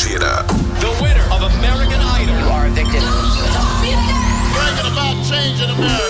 financiera. The winner of American Idol. You are a victim. Don't be a Breaking about changing America.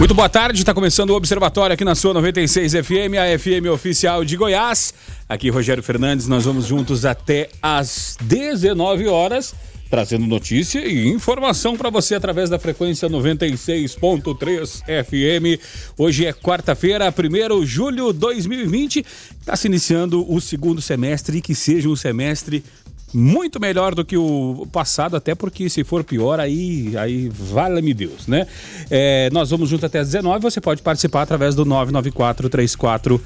Muito boa tarde, está começando o Observatório aqui na sua 96 FM, a FM oficial de Goiás. Aqui Rogério Fernandes, nós vamos juntos até às 19 horas, trazendo notícia e informação para você através da frequência 96.3 FM. Hoje é quarta-feira, 1 de julho de 2020. Está se iniciando o segundo semestre e que seja um semestre muito melhor do que o passado, até porque se for pior, aí, aí vale-me Deus, né? É, nós vamos junto até às 19 você pode participar através do 994 34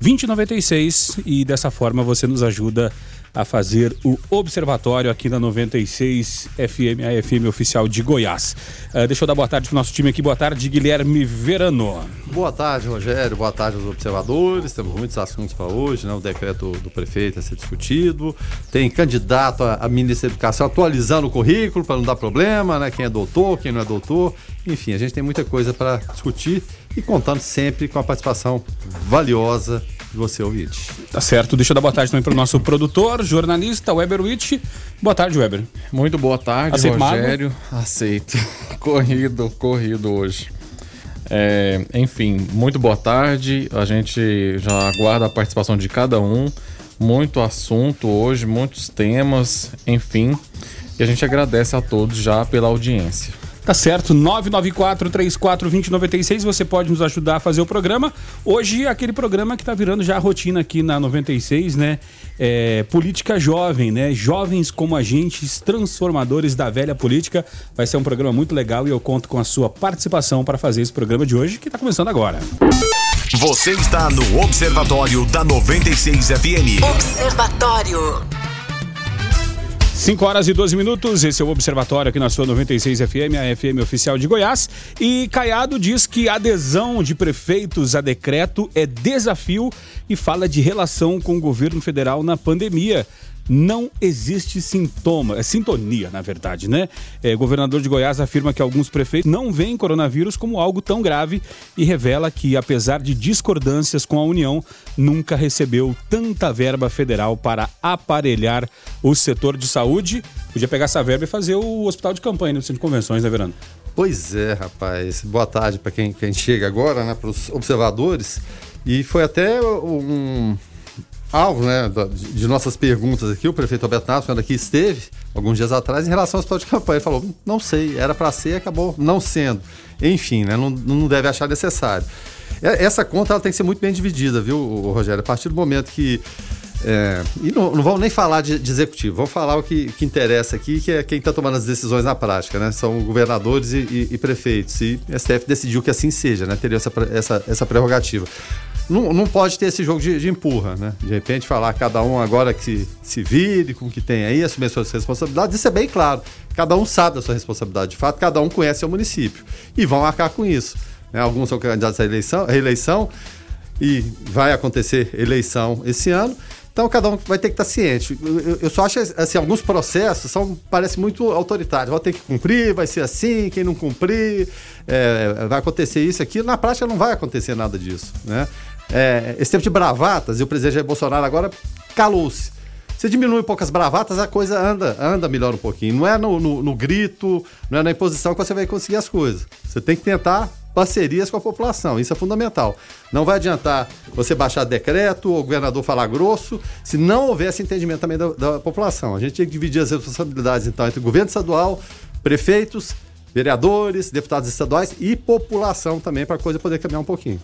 2096 e dessa forma você nos ajuda a fazer o observatório aqui na 96 FM, a FM oficial de Goiás. Uh, deixa eu dar boa tarde pro nosso time aqui. Boa tarde, Guilherme Verano. Boa tarde, Rogério. Boa tarde aos observadores. Temos muitos assuntos para hoje, né? O decreto do prefeito a ser discutido. Tem candidato a, ministra da Educação atualizando o currículo para não dar problema, né? Quem é doutor, quem não é doutor. Enfim, a gente tem muita coisa para discutir e contando sempre com a participação valiosa de você, ouvinte. Tá certo. Deixa eu dar boa tarde também para o nosso produtor, jornalista, Weber Witt. Boa tarde, Weber. Muito boa tarde, Aceito Rogério. Mago? Aceito. corrido, corrido hoje. É, enfim, muito boa tarde. A gente já aguarda a participação de cada um. Muito assunto hoje, muitos temas, enfim. E a gente agradece a todos já pela audiência. Tá certo, 994-34-2096, você pode nos ajudar a fazer o programa. Hoje, aquele programa que tá virando já a rotina aqui na 96, né? É, política jovem, né? Jovens como agentes transformadores da velha política. Vai ser um programa muito legal e eu conto com a sua participação para fazer esse programa de hoje, que tá começando agora. Você está no Observatório da 96 FM. Observatório. 5 horas e 12 minutos, esse é o Observatório aqui na sua 96 FM, a FM oficial de Goiás. E Caiado diz que adesão de prefeitos a decreto é desafio e fala de relação com o governo federal na pandemia não existe sintoma, é sintonia, na verdade, né? É, governador de Goiás afirma que alguns prefeitos não veem coronavírus como algo tão grave e revela que, apesar de discordâncias com a União, nunca recebeu tanta verba federal para aparelhar o setor de saúde. Podia pegar essa verba e fazer o hospital de campanha no centro de convenções, né, Verano? Pois é, rapaz. Boa tarde para quem, quem chega agora, né, para os observadores. E foi até um, alvo né, de nossas perguntas aqui, o prefeito Alberto Nasso, quando aqui esteve, alguns dias atrás, em relação ao hospital de campanha. Ele falou: não sei, era para ser, acabou não sendo. Enfim, né, não, não deve achar necessário. Essa conta ela tem que ser muito bem dividida, viu, Rogério? A partir do momento que. É, e não, não vamos nem falar de, de, executivo, vamos falar o que, que interessa aqui, que é quem está tomando as decisões na prática, né? São governadores e, e, e prefeitos. E o STF decidiu que assim seja, né? Teria essa, essa, essa prerrogativa não, não pode ter esse jogo de, de, empurra, né? De repente falar cada um agora que se vire com o que tem aí, assumir suas responsabilidades, isso é bem claro. Cada um sabe da sua responsabilidade. De fato, cada um conhece o município. E vão arcar com isso. Né? Alguns são candidatos à eleição, reeleição e vai acontecer eleição esse ano. Então cada um vai ter que estar ciente. Eu, só acho assim, alguns processos são parecem muito autoritários. Vai ter que cumprir, vai ser assim, quem não cumprir, é, vai acontecer isso aqui. Na prática não vai acontecer nada disso, né? É, esse tempo de bravatas, e o presidente Bolsonaro agora calou-se. Você diminui um pouco as bravatas, a coisa anda, anda melhor um pouquinho. Não é no, no, no, grito, não é na imposição que você vai conseguir as coisas. Você tem que tentar parcerias com a população, isso é fundamental. Não vai adiantar você baixar decreto ou o governador falar grosso, se não houver esse entendimento também da, da população. A gente tem que dividir as responsabilidades, então, entre governo estadual, prefeitos, vereadores, deputados estaduais e população também, para a coisa poder caminhar um pouquinho.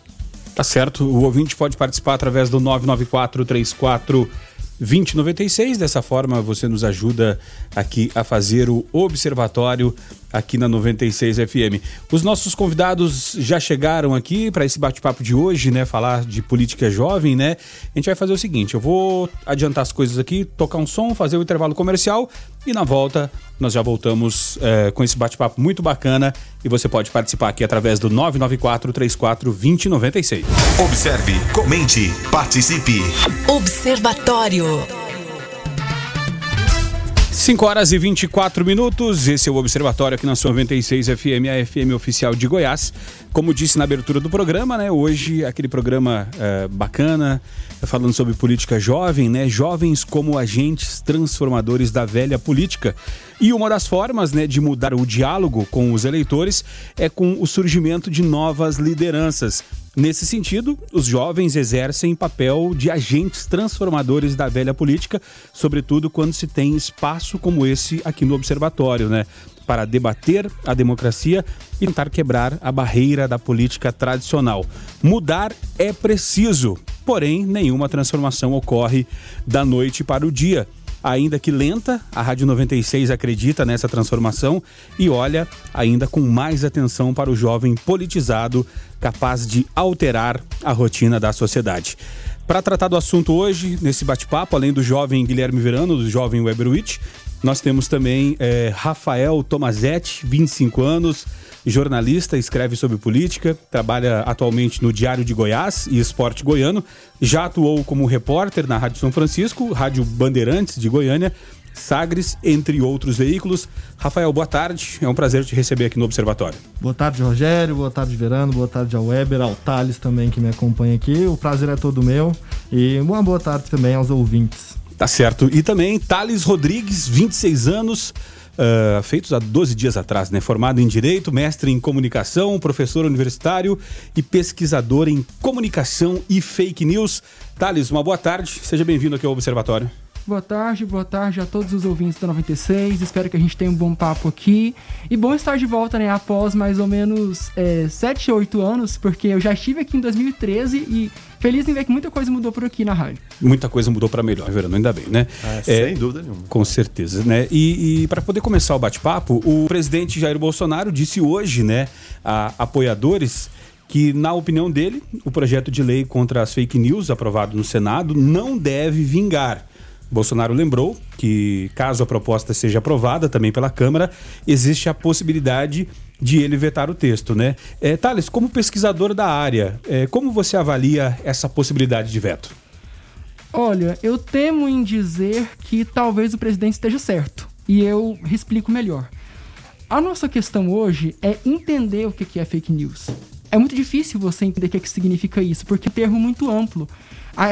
Tá certo. O ouvinte pode participar através do 994 34 2096. Dessa forma, você nos ajuda aqui a fazer o observatório aqui na 96 FM. Os nossos convidados já chegaram aqui para esse bate-papo de hoje, né? Falar de política jovem, né? A gente vai fazer o seguinte: eu vou adiantar as coisas aqui, tocar um som, fazer o intervalo comercial e na volta nós já voltamos é, com esse bate-papo muito bacana e você pode participar aqui através do 994 34 2096. Observe, comente, participe. Observatório. 5 horas e 24 minutos, esse é o Observatório aqui na sua 96 FM, a FM oficial de Goiás. Como disse na abertura do programa, né? Hoje aquele programa é, bacana, falando sobre política jovem, né? Jovens como agentes transformadores da velha política. E uma das formas né, de mudar o diálogo com os eleitores é com o surgimento de novas lideranças. Nesse sentido, os jovens exercem papel de agentes transformadores da velha política, sobretudo quando se tem espaço como esse aqui no Observatório, né? Para debater a democracia e tentar quebrar a barreira da política tradicional. Mudar é preciso, porém, nenhuma transformação ocorre da noite para o dia ainda que lenta, a Rádio 96 acredita nessa transformação e olha ainda com mais atenção para o jovem politizado capaz de alterar a rotina da sociedade. Para tratar do assunto hoje, nesse bate-papo, além do jovem Guilherme Verano, do jovem Weberwitch, nós temos também é, Rafael Tomazetti, 25 anos, jornalista, escreve sobre política, trabalha atualmente no Diário de Goiás e Esporte Goiano, já atuou como repórter na Rádio São Francisco, Rádio Bandeirantes de Goiânia, Sagres, entre outros veículos. Rafael, boa tarde. É um prazer te receber aqui no Observatório. Boa tarde, Rogério. Boa tarde, Verano. Boa tarde ao Weber, ao Thales também que me acompanha aqui. O prazer é todo meu. E uma boa tarde também aos ouvintes. Tá certo. E também Thales Rodrigues, 26 anos, uh, feitos há 12 dias atrás, né? Formado em Direito, mestre em Comunicação, professor universitário e pesquisador em Comunicação e Fake News. Thales, uma boa tarde. Seja bem-vindo aqui ao Observatório. Boa tarde, boa tarde a todos os ouvintes da 96. Espero que a gente tenha um bom papo aqui. E bom estar de volta, né? Após mais ou menos é, 7 ou 8 anos, porque eu já estive aqui em 2013 e feliz em ver que muita coisa mudou por aqui na rádio. Muita coisa mudou para melhor, Verano, ainda bem, né? Ah, é, sem dúvida nenhuma. Com certeza, né? E, e para poder começar o bate-papo, o presidente Jair Bolsonaro disse hoje, né, a apoiadores que, na opinião dele, o projeto de lei contra as fake news aprovado no Senado não deve vingar. Bolsonaro lembrou que, caso a proposta seja aprovada também pela Câmara, existe a possibilidade de ele vetar o texto, né? É, Thales, como pesquisador da área, é, como você avalia essa possibilidade de veto? Olha, eu temo em dizer que talvez o presidente esteja certo. E eu explico melhor. A nossa questão hoje é entender o que é fake news. É muito difícil você entender o que significa isso, porque é um termo muito amplo.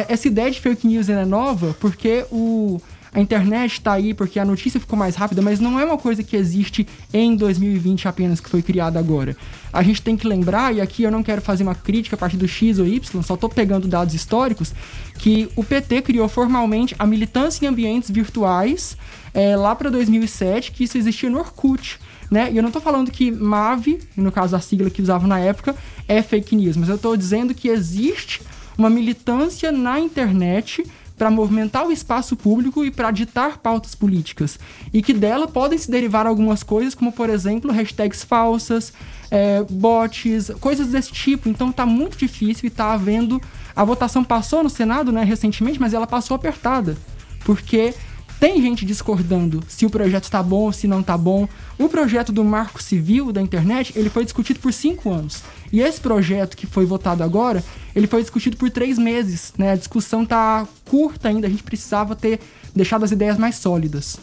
essa ideia de fake news é nova porque o, a internet está aí porque a notícia ficou mais rápida, mas não é uma coisa que existe em 2020 apenas, que foi criada agora. A gente tem que lembrar, e aqui eu não quero fazer uma crítica a partir do X ou Y, só estou pegando dados históricos, que o PT criou formalmente a militância em ambientes virtuais é, lá para 2007, que isso existia no Orkut. Né? E eu não estou falando que MAV, no caso a sigla que usavam na época, é fake news, mas eu estou dizendo que existe uma militância na internet para movimentar o espaço público e para ditar pautas políticas. E que dela podem se derivar algumas coisas, como por exemplo, hashtags falsas, é, bots, coisas desse tipo. Então está muito difícil e está havendo. A votação passou no Senado né, recentemente, mas ela passou apertada. Porque tem gente discordando se o projeto está bom ou se não está bom. O projeto do Marco Civil da internet ele foi discutido por cinco anos. E esse projeto que foi votado agora, ele foi discutido por três meses. Né? A discussão está curta ainda, a gente precisava ter deixado as ideias mais sólidas.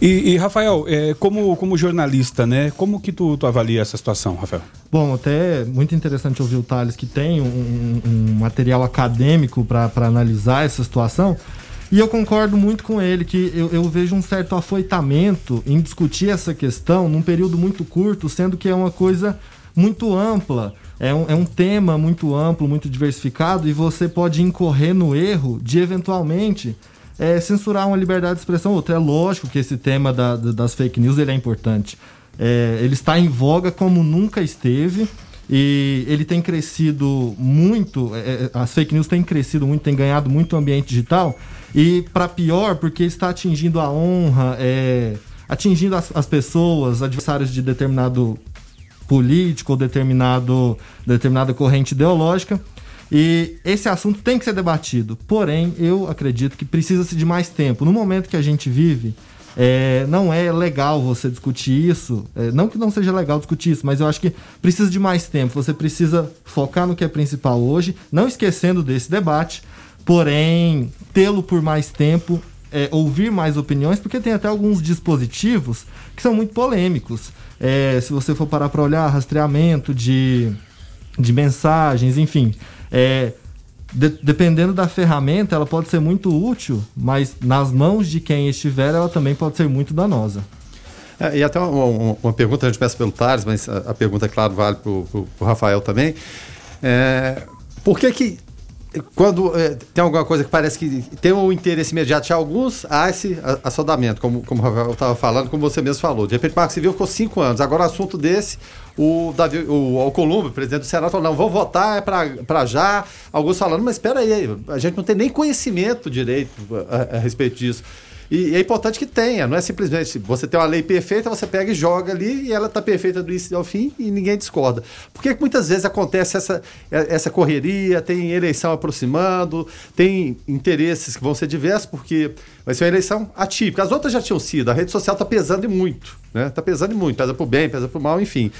E, e, Rafael, é, como, como jornalista, né? Como que tu, tu avalia essa situação, Rafael? Bom, até muito interessante ouvir o Thales que tem um, um material acadêmico para analisar essa situação. E eu concordo muito com ele que eu, eu, vejo um certo afoitamento em discutir essa questão num período muito curto, sendo que é uma coisa muito ampla. É um, é um tema muito amplo, muito diversificado, e você pode incorrer no erro de eventualmente é, censurar uma liberdade de expressão ou outra. É lógico que esse tema da, das fake news ele é importante. É, ele está em voga como nunca esteve. e ele tem crescido muito, é, é as fake news têm crescido muito, têm ganhado muito ambiente digital, e para pior, porque está atingindo a honra, é, atingindo as, as pessoas, adversários de determinado político ou determinado, determinada corrente ideológica. E esse assunto tem que ser debatido. Porém, eu acredito que precisa-se de mais tempo. No momento que a gente vive, é, não é legal você discutir isso. É, não que não seja legal discutir isso, mas eu acho que precisa de mais tempo. Você precisa focar no que é principal hoje, não esquecendo desse debate, porém, tê-lo por mais tempo, é, ouvir mais opiniões, porque tem até alguns dispositivos que são muito polêmicos. É, se você for parar para olhar, rastreamento de, de mensagens, enfim. É, de, dependendo da ferramenta, ela pode ser muito útil, mas nas mãos de quem estiver, ela também pode ser muito danosa. É, e até uma, uma, uma, pergunta, a gente peça pelo Tars, mas a, a, pergunta, é claro, vale para o Rafael também. É, por que que quando é, tem alguma coisa que parece que tem um interesse imediato de alguns, há esse assodamento, como, como o Rafael estava falando, como você mesmo falou. De repente, o Marco Civil ficou cinco anos. Agora, assunto desse, o, Davi, o Alcolumbre, presidente do Senado, falou: não, vamos votar, é para já. Alguns falando, mas espera aí, a gente não tem nem conhecimento direito a, a respeito disso. E é importante que tenha, não é simplesmente você tem uma lei perfeita, você pega e joga ali e ela está perfeita do início ao fim e ninguém discorda. Por que muitas vezes acontece essa, essa correria, tem eleição aproximando, tem interesses que vão ser diversos, porque vai ser uma eleição atípica. As outras já tinham sido, a rede social está pesando muito, né? Está pesando muito, pesa para o bem, pesa para o mal, enfim.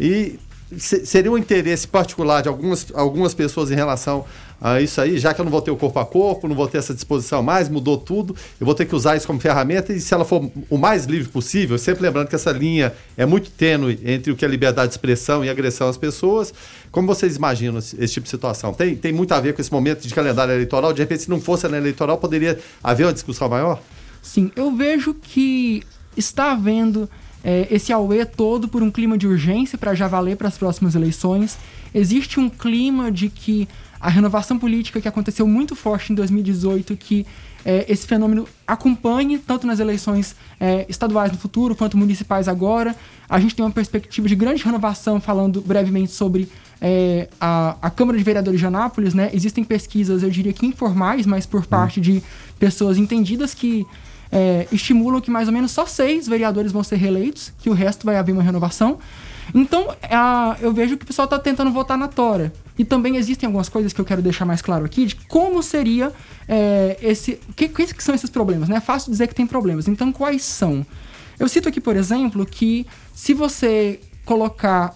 E seria um interesse particular de algumas, algumas pessoas em relação a isso aí, já que eu não vou ter o corpo a corpo, não vou ter essa disposição mais, mudou tudo, eu vou ter que usar isso como ferramenta e se ela for o mais livre possível, sempre lembrando que essa linha é muito tênue entre o que é liberdade de expressão e agressão às pessoas, como vocês imaginam esse, tipo de situação? Tem, tem muito a ver com esse momento de calendário eleitoral? De repente, se não fosse eleitoral, poderia haver uma discussão maior? Sim, eu vejo que está havendo é, esse auê todo por um clima de urgência para já valer para as próximas eleições. Existe um clima de que a renovação política que aconteceu muito forte em 2018, que é, esse fenômeno acompanhe tanto nas eleições é, estaduais no futuro quanto municipais agora. A gente tem uma perspectiva de grande renovação, falando brevemente sobre é, a, a, Câmara de Vereadores de Anápolis. Né? Existem pesquisas, eu diria que informais, mas por parte de pessoas entendidas que é, estimulam que mais ou menos só seis vereadores vão ser reeleitos, que o resto vai haver uma renovação. Então, a, eu vejo que o pessoal está tentando votar na tora. E também existem algumas coisas que eu quero deixar mais claro aqui de como seria é, esse. Que, que, que são esses problemas? Né? É fácil dizer que tem problemas. Então, quais são? Eu cito aqui, por exemplo, que se você colocar.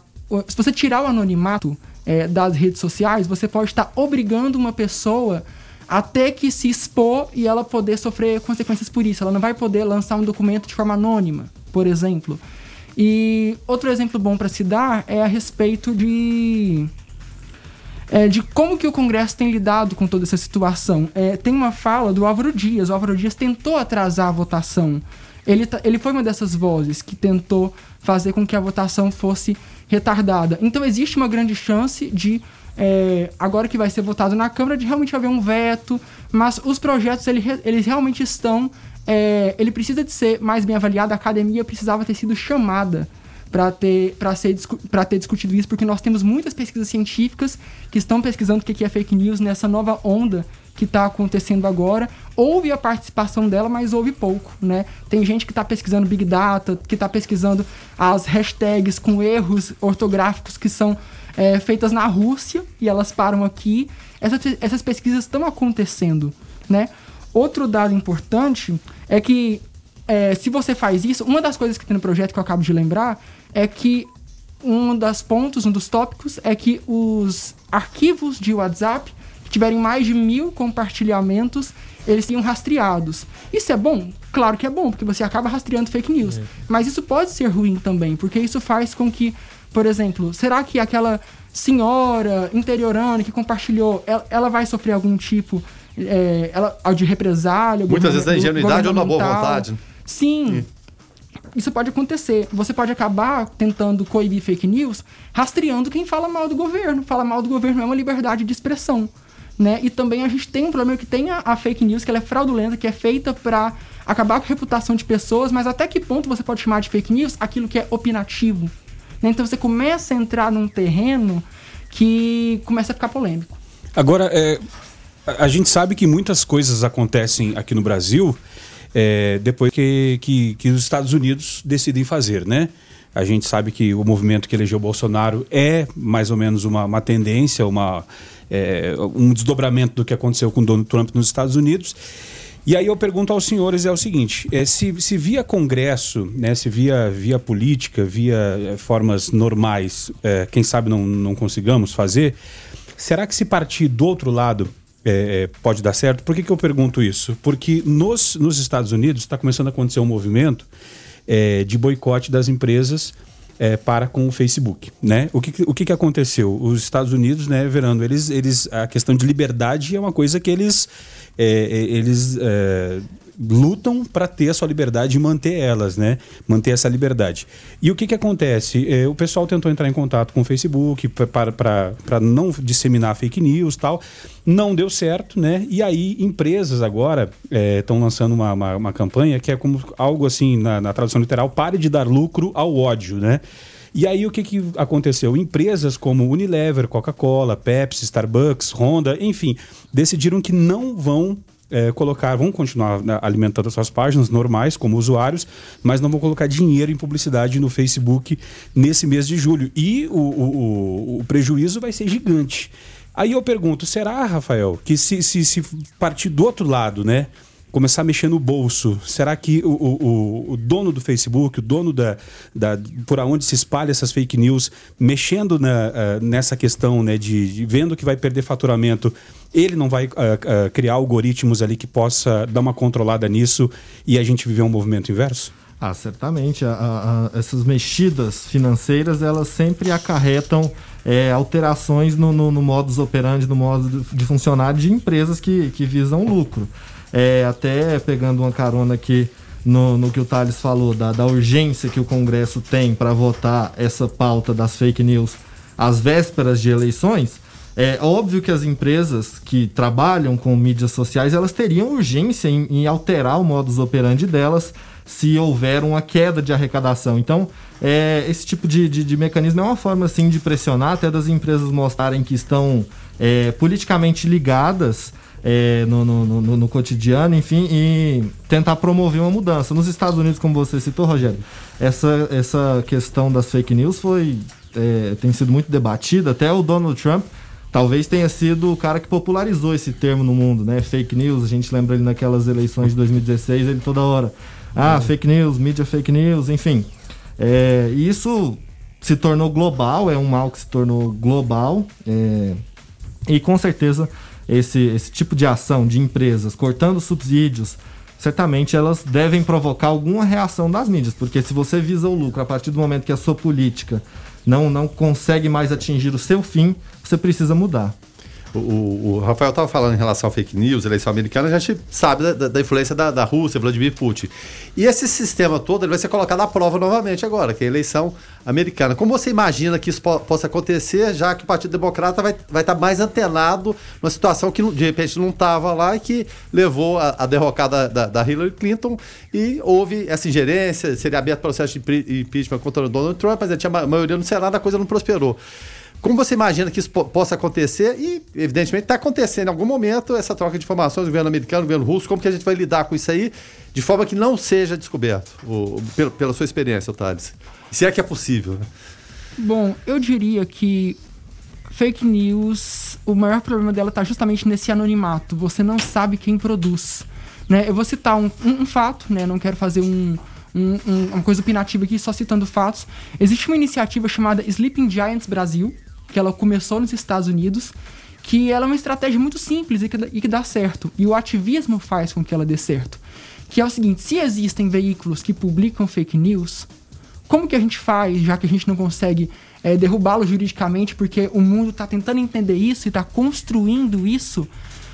Se você tirar o anonimato é, das redes sociais, você pode estar obrigando uma pessoa até que se expor e ela poder sofrer consequências por isso. Ela não vai poder lançar um documento de forma anônima, por exemplo. E outro exemplo bom para se dar é a respeito de é, de como que o Congresso tem lidado com toda essa situação. É, tem uma fala do Álvaro Dias. O Álvaro Dias tentou atrasar a votação. Ele, tá, ele foi uma dessas vozes que tentou fazer com que a votação fosse retardada. Então existe uma grande chance de é, agora que vai ser votado na Câmara, de realmente haver um veto, mas os projetos ele, eles realmente estão. É, ele precisa de ser mais bem avaliado, a academia precisava ter sido chamada para ter, para ter discutido isso, porque nós temos muitas pesquisas científicas que estão pesquisando o que é fake news nessa nova onda que está acontecendo agora. Houve a participação dela, mas houve pouco, né? Tem gente que está pesquisando Big Data, que está pesquisando as hashtags com erros ortográficos que são é, feitas na Rússia e elas param aqui. Essas, essas pesquisas estão acontecendo, né? Outro dado importante é que é, se você faz isso, uma das coisas que tem no projeto que eu acabo de lembrar é que um dos pontos, um dos tópicos é que os arquivos de WhatsApp que tiverem mais de mil compartilhamentos, eles sejam rastreados. Isso é bom? Claro que é bom, porque você acaba rastreando fake news. É. Mas isso pode ser ruim também, porque isso faz com que por exemplo, será que aquela senhora interiorana que compartilhou, ela, ela vai sofrer algum tipo é, ela, de represália? Muitas vezes na ingenuidade ou na boa vontade. Sim. Isso pode acontecer. Você pode acabar tentando coibir fake news rastreando quem fala mal do governo. Fala mal do governo é uma liberdade de expressão. Né? E também a gente tem um problema que tem a, a fake news, que ela é fraudulenta, que é feita para acabar com a reputação de pessoas, mas até que ponto você pode chamar de fake news aquilo que é opinativo? Né? Então você começa a entrar num terreno que começa a ficar polêmico. Agora, é, a gente sabe que muitas coisas acontecem aqui no Brasil é, depois que, que, que, os Estados Unidos decidem fazer, né? A gente sabe que o movimento que elegeu Bolsonaro é mais ou menos uma, uma tendência, uma, é, um desdobramento do que aconteceu com Donald Trump nos Estados Unidos. E aí eu pergunto aos senhores é o seguinte: é, se, se via Congresso, né, se via via política, via é, formas normais, é, quem sabe não, não consigamos fazer, será que se partir do outro lado é, é, pode dar certo. Por que, que eu pergunto isso? Porque nos, nos Estados Unidos está começando a acontecer um movimento é, de boicote das empresas é, para com o Facebook, né? O que, o que, que aconteceu? Os Estados Unidos, né, Verano, eles, eles, a questão de liberdade é uma coisa que eles, é, é, eles lutam para ter a sua liberdade e manter elas, né? Manter essa liberdade. E o que, que acontece? É, o pessoal tentou entrar em contato com o Facebook para não disseminar fake news tal. Não deu certo, né? E aí, empresas agora estão é, lançando uma, uma, uma, campanha que é como algo assim, na, na tradução literal, pare de dar lucro ao ódio, né? E aí o que, que aconteceu? Empresas como Unilever, Coca-Cola, Pepsi, Starbucks, Honda, enfim, decidiram que não vão é, colocar, vão continuar né, alimentando suas páginas normais como usuários, mas não vão colocar dinheiro em publicidade no Facebook nesse mês de julho. E o, o, o prejuízo vai ser gigante. Aí eu pergunto, será, Rafael, que se, se, se partir do outro lado, né? Começar a mexer no bolso. Será que o, o, o dono do Facebook, o dono da, da por onde se espalha essas fake news, mexendo na, uh, nessa questão, né, de, de, vendo que vai perder faturamento, ele não vai uh, uh, criar algoritmos ali que possa dar uma controlada nisso e a gente viver um movimento inverso? Ah, certamente. A, a, essas mexidas financeiras, elas sempre acarretam é, alterações no, no, no modus operandi, no modo de funcionar de empresas que, que visam lucro. É, até pegando uma carona aqui no, no que o Thales falou, da, da urgência que o Congresso tem para votar essa pauta das fake news às vésperas de eleições, é óbvio que as empresas que trabalham com mídias sociais elas teriam urgência em, em alterar o modus operandi delas se houver uma queda de arrecadação. Então, é, esse tipo de, de, de, mecanismo é uma forma assim de pressionar até das empresas mostrarem que estão é, politicamente ligadas é, no, no, no, no, cotidiano, enfim, e tentar promover uma mudança. Nos Estados Unidos, como você citou, Rogério, essa, essa questão das fake news foi é, tem sido muito debatida. Até o Donald Trump talvez tenha sido o cara que popularizou esse termo no mundo, né? Fake news. A gente lembra ele naquelas eleições de 2016, ele toda hora. Ah, fake news, mídia fake news, enfim. É, isso se tornou global, é um mal que se tornou global. É, e com certeza esse, esse tipo de ação de empresas cortando subsídios, certamente elas devem provocar alguma reação das mídias, porque se você visa o lucro a partir do momento que a sua política não, não consegue mais atingir o seu fim, você precisa mudar. O, o, Rafael estava falando em relação ao fake news, eleição americana, a gente sabe da, da influência da, da, Rússia, Vladimir Putin. E esse sistema todo ele vai ser colocado à prova novamente agora, que é a eleição americana. Como você imagina que isso po possa acontecer, já que o Partido Democrata vai estar vai tá mais antenado numa situação que de repente não estava lá e que levou a, a derrocada da, da, Hillary Clinton e houve essa ingerência, seria aberto processo de impeachment contra o Donald Trump, mas tinha a maioria no Senado, a coisa não prosperou. Como você imagina que isso possa acontecer? E, evidentemente, está acontecendo em algum momento essa troca de informações, governo americano, governo russo. Como que a gente vai lidar com isso aí de forma que não seja descoberto, pela, pela sua experiência, Thales? Se é que é possível. Né? Bom, eu diria que fake news, o maior problema dela está justamente nesse anonimato. Você não sabe quem produz. Né? Eu vou citar um, um, um fato, né? não quero fazer um, um, uma coisa opinativa aqui, só citando fatos. Existe uma iniciativa chamada Sleeping Giants Brasil, que ela começou nos Estados Unidos, que ela é uma estratégia muito simples e que, e que dá certo. E o ativismo faz com que ela dê certo. Que é o seguinte: se existem veículos que publicam fake news, como que a gente faz, já que a gente não consegue é, derrubá-lo juridicamente, porque o mundo está tentando entender isso e está construindo isso?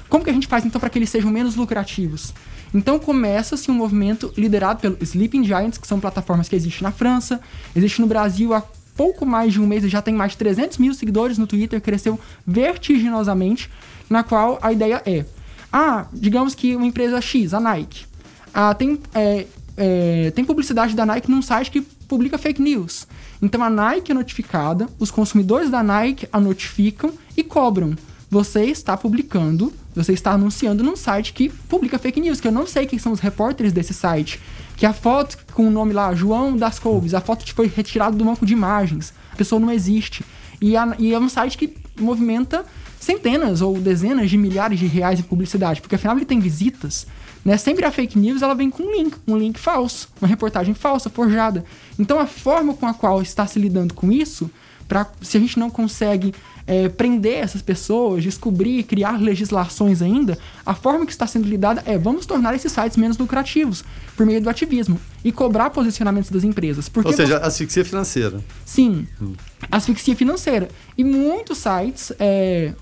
Como que a gente faz então para que eles sejam menos lucrativos? Então começa-se um movimento liderado pelo Sleeping Giants, que são plataformas que existem na França, existe no Brasil há pouco mais de um mês e já tem mais de 300 mil seguidores no Twitter, cresceu vertiginosamente, na qual a ideia é, ah, digamos que uma empresa X, a Nike, ah, tem, é, é, tem publicidade da Nike num site que publica fake news. Então a Nike é notificada, os consumidores da Nike a notificam e cobram. Você está publicando, você está anunciando num site que publica fake news, que eu não sei quem são os repórteres desse site. Que a foto com o nome lá, João das Couves, a foto foi retirada do banco de imagens. A pessoa não existe. E, a, e é um site que movimenta centenas ou dezenas de milhares de reais em publicidade, porque afinal ele tem visitas. Né? Sempre a fake news ela vem com um link, um link falso, uma reportagem falsa, forjada. Então a forma com a qual está se lidando com isso, para se a gente não consegue é, prender essas pessoas, descobrir, criar legislações ainda, a forma que está sendo lidada é vamos tornar esses sites menos lucrativos por meio do ativismo e cobrar posicionamentos das empresas. Porque Ou seja, você... asfixia financeira. Sim, hum. asfixia financeira. E muitos sites, é,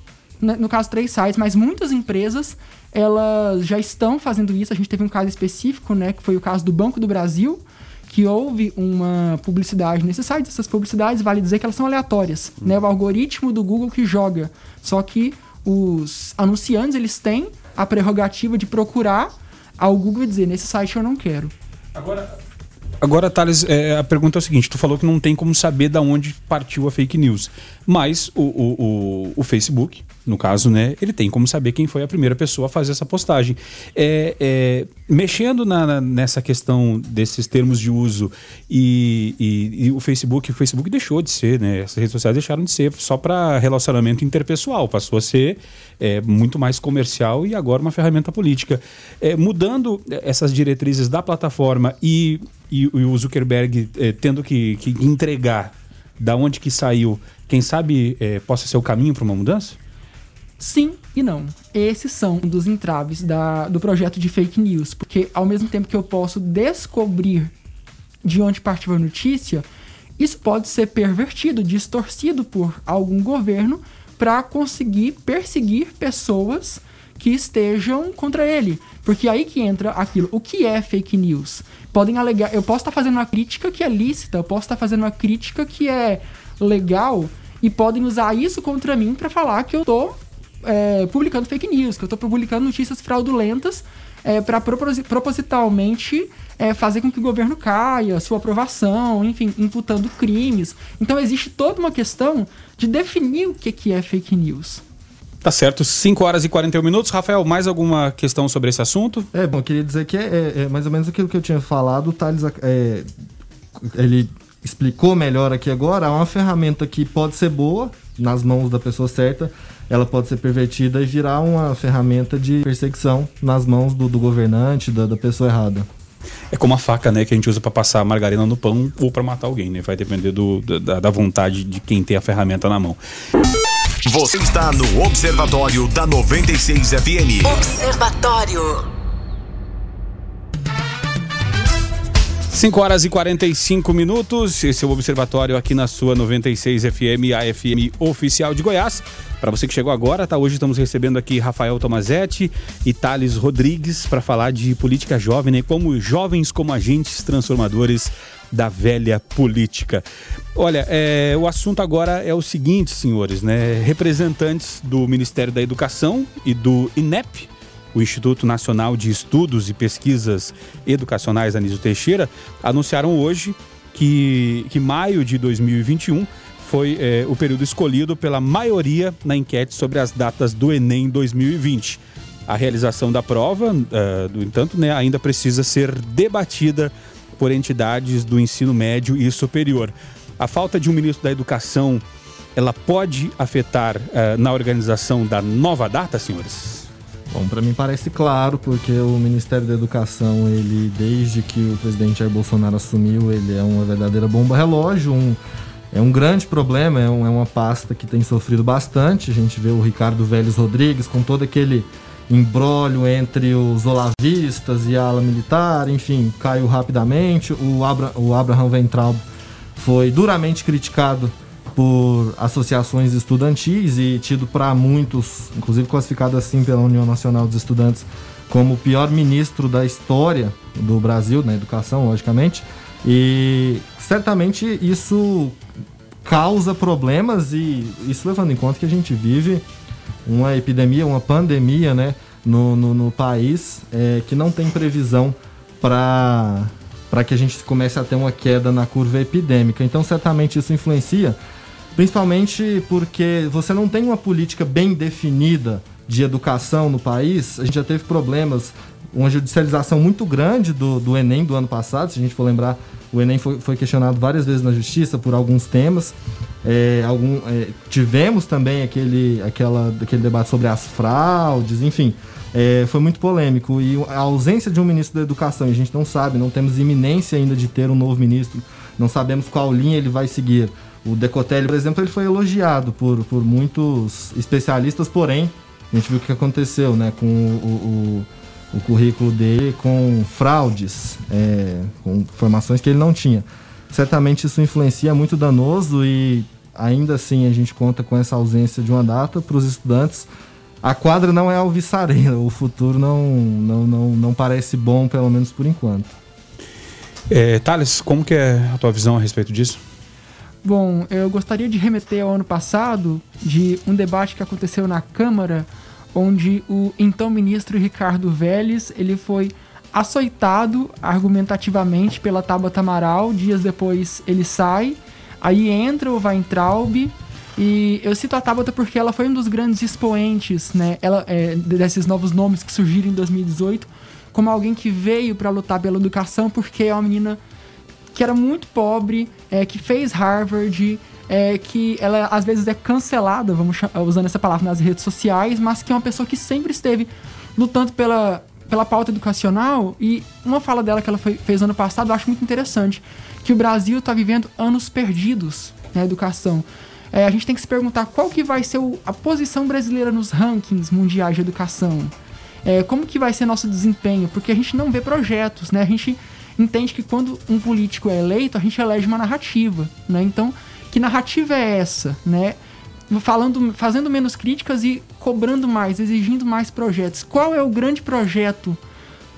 no caso três sites, mas muitas empresas elas já estão fazendo isso. A gente teve um caso específico, né, que foi o caso do Banco do Brasil, que houve uma publicidade nesse site. Essas publicidades, vale dizer que elas são aleatórias, hum. né? O algoritmo do Google que joga. Só que os anunciantes, eles têm a prerrogativa de procurar ao Google e dizer, nesse site eu não quero. Agora, Agora, Thales, é, a pergunta é o seguinte: tu falou que não tem como saber da onde partiu a fake news. Mas o, o, o, o Facebook, no caso, né, ele tem como saber quem foi a primeira pessoa a fazer essa postagem. É, é, mexendo na, na, nessa questão desses termos de uso e, e, e, o Facebook, o Facebook deixou de ser, né? Essas redes sociais deixaram de ser só para relacionamento interpessoal, passou a ser é, muito mais comercial e agora uma ferramenta política. É, mudando essas diretrizes da plataforma e, e, e o Zuckerberg é, tendo que, que entregar da onde que saiu, quem sabe é, possa ser o caminho para uma mudança? Sim e não. Esses são um dos entraves da, do projeto de fake news, porque ao mesmo tempo que eu posso descobrir de onde partiu a notícia, isso pode ser pervertido, distorcido por algum governo para conseguir perseguir pessoas que estejam contra ele. Porque aí que entra aquilo. O que é fake news? Podem alegar. Eu posso estar tá fazendo uma crítica que é lícita, eu posso estar tá fazendo uma crítica que é legal, e podem usar isso contra mim para falar que eu tô é, publicando fake news, que eu estou publicando notícias fraudulentas é, para propositalmente é, fazer com que o governo caia, sua aprovação, enfim, imputando crimes. Então existe toda uma questão de definir o que, que é fake news. Tá certo, 5 horas e 41 minutos. Rafael, mais alguma questão sobre esse assunto? É, bom, queria dizer que é, é, é mais ou menos aquilo que eu tinha falado. O Thales, é, ele explicou melhor aqui agora. É uma ferramenta que pode ser boa nas mãos da pessoa certa, ela pode ser pervertida e virar uma ferramenta de perseguição nas mãos do, do governante, da, da, pessoa errada. É como a faca, né, que a gente usa para passar margarina no pão ou para matar alguém, né? Vai depender do, da, da vontade de quem tem a ferramenta na mão. Você está no Observatório da 96 FM. Observatório. 5 horas e 45 minutos. Esse é o Observatório aqui na sua 96 FM, a FM oficial de Goiás. Para você que chegou agora, tá? Hoje estamos recebendo aqui Rafael Tomazetti e Thales Rodrigues para falar de política jovem, né? Como jovens como agentes transformadores da velha política. Olha, é, o assunto agora é o seguinte, senhores, né? Representantes do Ministério da Educação e do INEP o Instituto Nacional de Estudos e Pesquisas Educacionais Anísio Teixeira, anunciaram hoje que, que maio de 2021 foi é, o período escolhido pela maioria na enquete sobre as datas do Enem 2020. A realização da prova, uh, no entanto, né, ainda precisa ser debatida por entidades do ensino médio e superior. A falta de um ministro da Educação, ela pode afetar uh, na organização da nova data, senhores? Bom, para mim parece claro, porque o Ministério da Educação, ele desde que o presidente Jair Bolsonaro assumiu, ele é uma verdadeira bomba relógio, um, é um grande problema, é, um, é uma pasta que tem sofrido bastante. A gente vê o Ricardo Vélez Rodrigues com todo aquele embrólio entre os olavistas e a ala militar, enfim, caiu rapidamente. O, Abra, o Abraham Ventral foi duramente criticado por associações estudantis e tido para muitos, inclusive classificado assim pela União Nacional dos Estudantes, como o pior ministro da história do Brasil, na educação, logicamente. E certamente isso causa problemas e isso levando em conta que a gente vive uma epidemia, uma pandemia, né, no, no, no país é, que não tem previsão para para que a gente comece a ter uma queda na curva epidêmica. Então, certamente isso influencia, principalmente porque você não tem uma política bem definida de educação no país. A gente já teve problemas, uma judicialização muito grande do, do Enem do ano passado, se a gente for lembrar, o Enem foi, foi questionado várias vezes na justiça por alguns temas. É, algum, é, tivemos também aquele, aquela, aquele debate sobre as fraudes, enfim é, foi muito polêmico. E a ausência de um ministro da educação, a gente não sabe, não temos iminência ainda de ter um novo ministro, não sabemos qual linha ele vai seguir. O Decotelli, por exemplo, ele foi elogiado por, por muitos especialistas, porém, a gente viu o que aconteceu né, com o, o, o currículo dele com fraudes, é, com informações que ele não tinha. Certamente isso influencia muito danoso e ainda assim a gente conta com essa ausência de uma data para os estudantes a quadra não é alvissareira, o futuro não, não, não, não parece bom, pelo menos por enquanto. É, Thales, como que é a tua visão a respeito disso? Bom, eu gostaria de remeter ao ano passado, de um debate que aconteceu na Câmara, onde o então ministro Ricardo Vélez, ele foi açoitado argumentativamente pela Tabata Amaral, dias depois ele sai, aí entra o Weintraub, e eu cito a Tabata porque ela foi um dos grandes expoentes, né? Ela, é, desses novos nomes que surgiram em 2018, como alguém que veio para lutar pela educação, porque é uma menina que era muito pobre, é, que fez Harvard, é, que ela às vezes é cancelada, vamos usando essa palavra nas redes sociais, mas que é uma pessoa que sempre esteve lutando pela, pela pauta educacional. E uma fala dela que ela foi, fez ano passado eu acho muito interessante, que o Brasil está vivendo anos perdidos na educação é, a gente tem que se perguntar qual que vai ser o, a posição brasileira nos rankings mundiais de educação. É, como que vai ser nosso desempenho? Porque a gente não vê projetos, né? A gente entende que quando um político é eleito, a gente elege uma narrativa, né? Então, que narrativa é essa, né? Falando, fazendo menos críticas e cobrando mais, exigindo mais projetos. Qual é o grande projeto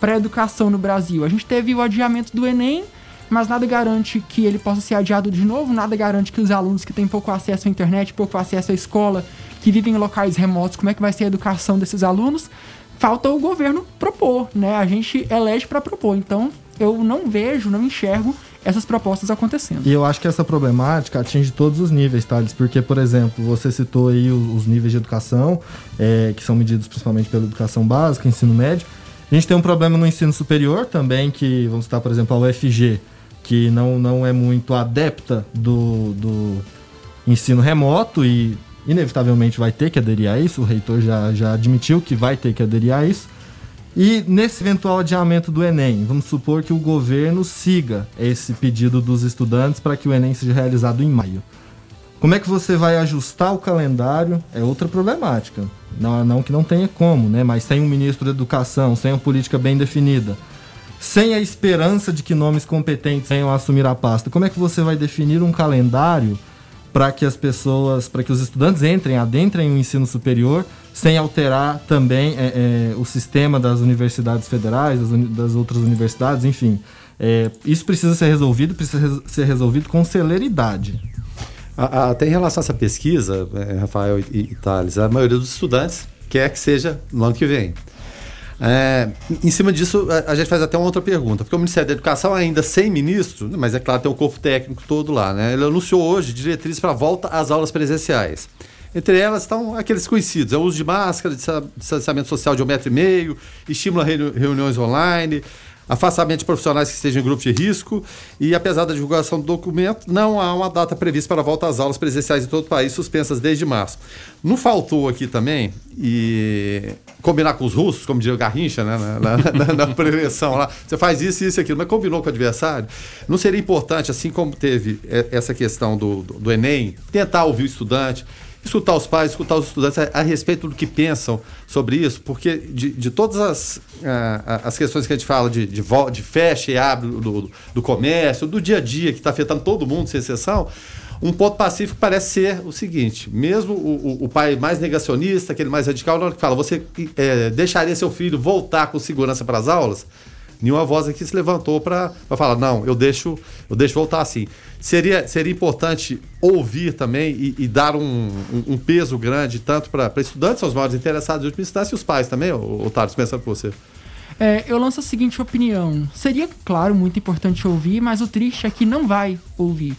para a educação no Brasil? A gente teve o adiamento do Enem, mas nada garante que ele possa ser adiado de novo, nada garante que os alunos que têm pouco acesso à internet, pouco acesso à escola, que vivem em locais remotos, como é que vai ser a educação desses alunos? Falta o governo propor, né? A gente elege para propor. Então, eu não vejo, não enxergo essas propostas acontecendo. E eu acho que essa problemática atinge todos os níveis, Thales, porque, por exemplo, você citou aí os, os níveis de educação, é, que são medidos principalmente pela educação básica, ensino médio. A gente tem um problema no ensino superior também, que, vamos citar, por exemplo, a UFG, que não, não é muito adepta do, do ensino remoto e inevitavelmente vai ter que aderir a isso. O reitor já, já admitiu que vai ter que aderir a isso. E nesse eventual adiamento do Enem, vamos supor que o governo siga esse pedido dos estudantes para que o Enem seja realizado em maio. Como é que você vai ajustar o calendário? É outra problemática. Não, não que não tenha como, né? Mas sem um ministro da educação, sem uma política bem definida, sem a esperança de que nomes competentes venham assumir a pasta. Como é que você vai definir um calendário para que as pessoas, para que os estudantes entrem, adentrem o ensino superior, sem alterar também é, é, o sistema das universidades federais, das, das outras universidades, enfim. É, isso precisa ser resolvido, precisa ser resolvido com celeridade. Até em relação a essa pesquisa, é, Rafael e Thales, a maioria dos estudantes quer que seja no ano que vem. É, em cima disso, a, a, gente faz até uma outra pergunta, porque o Ministério da Educação, ainda sem ministro, mas é claro, tem o corpo técnico todo lá, né? Ele anunciou hoje diretrizes para a volta às aulas presenciais. Entre elas estão aqueles conhecidos: é o uso de máscara, distanciamento social de um metro e meio, estímulo a reuniões online, afastamento de profissionais que estejam em grupos de risco e, apesar da divulgação do documento, não há uma data prevista para a volta às aulas presenciais em todo o país, suspensas desde março. Não faltou aqui também, e combinar com os russos, como diria o Garrincha, né, na, na, na, prevenção lá, você faz isso, isso e aquilo, mas combinou com o adversário. Não seria importante, assim como teve essa questão do, do, do Enem, tentar ouvir o estudante, escutar os pais, escutar os estudantes a, a, respeito do que pensam sobre isso, porque de, de todas as, as questões que a gente fala de, de, de fecha e abre do, do comércio, do dia a dia que está afetando todo mundo, sem exceção, um ponto pacífico parece ser o seguinte: mesmo o, o, o pai mais negacionista, aquele mais radical, na hora que fala, você é, deixaria seu filho voltar com segurança para as aulas? Nenhuma voz aqui se levantou para falar, não, eu deixo, eu deixo voltar assim. Seria, seria importante ouvir também e, e dar um, um, um, peso grande tanto para estudantes, são os maiores interessados em última instância, e os pais também, o Thales, começando por você. É, eu lanço a seguinte opinião. Seria, claro, muito importante ouvir, mas o triste é que não vai ouvir.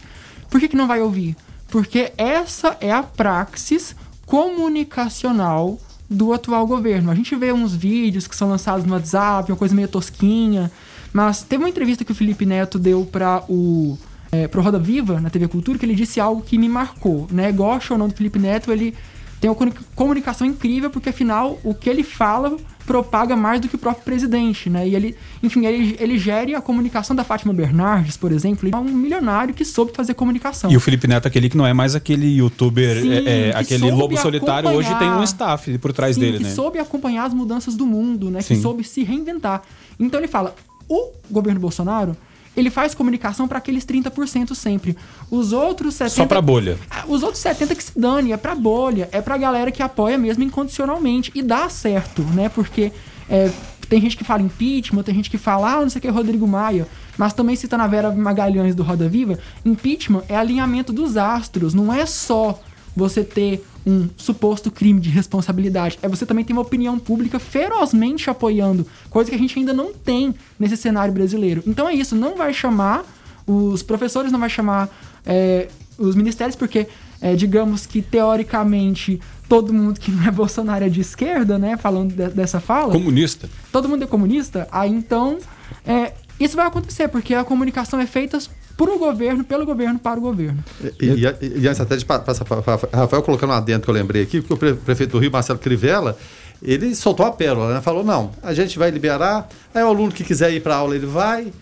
Por que, que não vai ouvir? Porque essa é a praxis comunicacional do atual governo. A gente vê uns vídeos que são lançados no WhatsApp, uma coisa meio tosquinha, mas teve uma entrevista que o Felipe Neto deu para o é, pro Roda Viva, na TV Cultura, que ele disse algo que me marcou, né? Gosto ou não do Felipe Neto, ele tem uma comunicação incrível, porque afinal o que ele fala propaga mais do que o próprio presidente, né? E ele, enfim, ele, ele gere a comunicação da Fátima Bernardes, por exemplo, ele é um milionário que soube fazer comunicação. E o Felipe Neto, aquele que não é mais aquele youtuber, Sim, é, é, aquele lobo solitário, hoje tem um staff por trás Sim, dele, que né? soube acompanhar as mudanças do mundo, né? Sim. Que soube se reinventar. Então ele fala, o governo Bolsonaro ele faz comunicação para aqueles 30% sempre. Os outros 70%. Só pra bolha. Ah, os outros 70% que se dane, é pra bolha. É pra galera que apoia mesmo incondicionalmente. E dá certo, né? Porque é, tem gente que fala impeachment, tem gente que fala, ah, não sei o que, Rodrigo Maia. Mas também citando a Vera Magalhães do Roda Viva, impeachment é alinhamento dos astros, não é só você ter um suposto crime de responsabilidade. É você também ter uma opinião pública ferozmente apoiando, coisa que a gente ainda não tem nesse cenário brasileiro. Então é isso, não vai chamar os professores, não vai chamar é, os ministérios, porque é, digamos que teoricamente todo mundo que não é Bolsonaro é de esquerda, né? Falando de, dessa fala. Comunista. Todo mundo é comunista. Aí então é, isso vai acontecer, porque a comunicação é feita para o governo, pelo governo, para o governo. E, e, e antes até de passar para Rafael colocando lá dentro que eu lembrei aqui, porque o prefeito do Rio, Marcelo Crivella, ele soltou a pérola, né? Falou, não, a gente vai liberar, aí o aluno que quiser ir para aula, ele vai,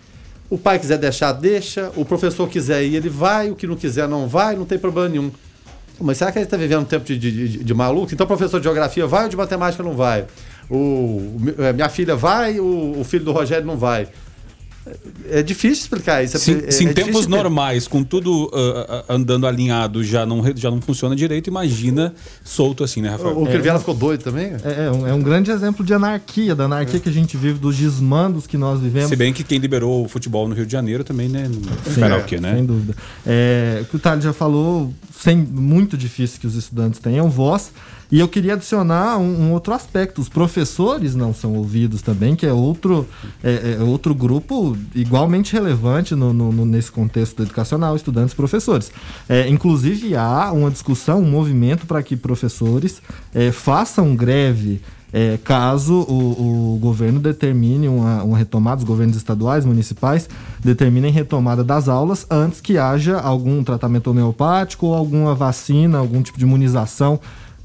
o pai quiser deixar, deixa, o professor quiser ir, ele vai, o que não quiser, não vai, não tem problema nenhum. Mas será que ele está vivendo um tempo de, de, de, de maluco? Então professor de geografia vai ou de matemática não vai? O, minha filha vai, o, o filho do Rogério não vai. É difícil explicar isso. Se, é, se em é tempos normais, com tudo uh, andando alinhado, já não, já não funciona direito, imagina solto assim, né, Rafael? O, o Crivella é, ficou doido também? É, é, um, é um grande exemplo de anarquia, da anarquia que a gente vive, dos desmandos que nós vivemos. Se bem que quem liberou o futebol no Rio de Janeiro também, né? Esperar o quê, né? Sem dúvida. É, o que o Thales já falou, sem, muito difícil que os estudantes tenham voz. E eu queria adicionar um, um, outro aspecto: os professores não são ouvidos também, que é outro, é, é outro grupo igualmente relevante no, no, nesse contexto educacional, estudantes e professores. É, inclusive, há uma discussão, um movimento para que professores é, façam greve. É, caso o, o, governo determine uma, uma, retomada, os governos estaduais, municipais, determinem retomada das aulas antes que haja algum tratamento homeopático ou alguma vacina, algum tipo de imunização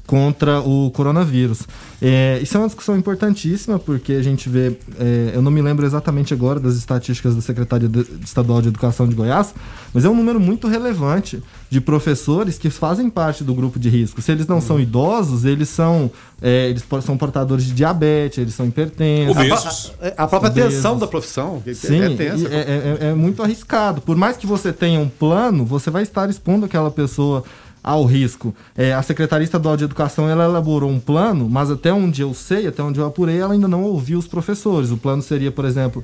contra o coronavírus. É, isso é uma discussão importantíssima, porque a gente vê, é, eu não me lembro exatamente agora das estatísticas da Secretaria de, Estadual de Educação de Goiás, mas é um número muito relevante de professores que fazem parte do grupo de risco. Se eles não uhum. são idosos, eles são, é, eles são portadores de diabetes, eles são hipertensos. A, a, própria tensão da profissão é Sim, é, tensa, é, é, é muito arriscado. Por mais que você tenha um plano, você vai estar expondo aquela pessoa ao risco. É, a Secretaria Estadual de Educação ela elaborou um plano, mas até onde eu sei, até onde eu apurei, ela ainda não ouviu os professores. O plano seria, por exemplo,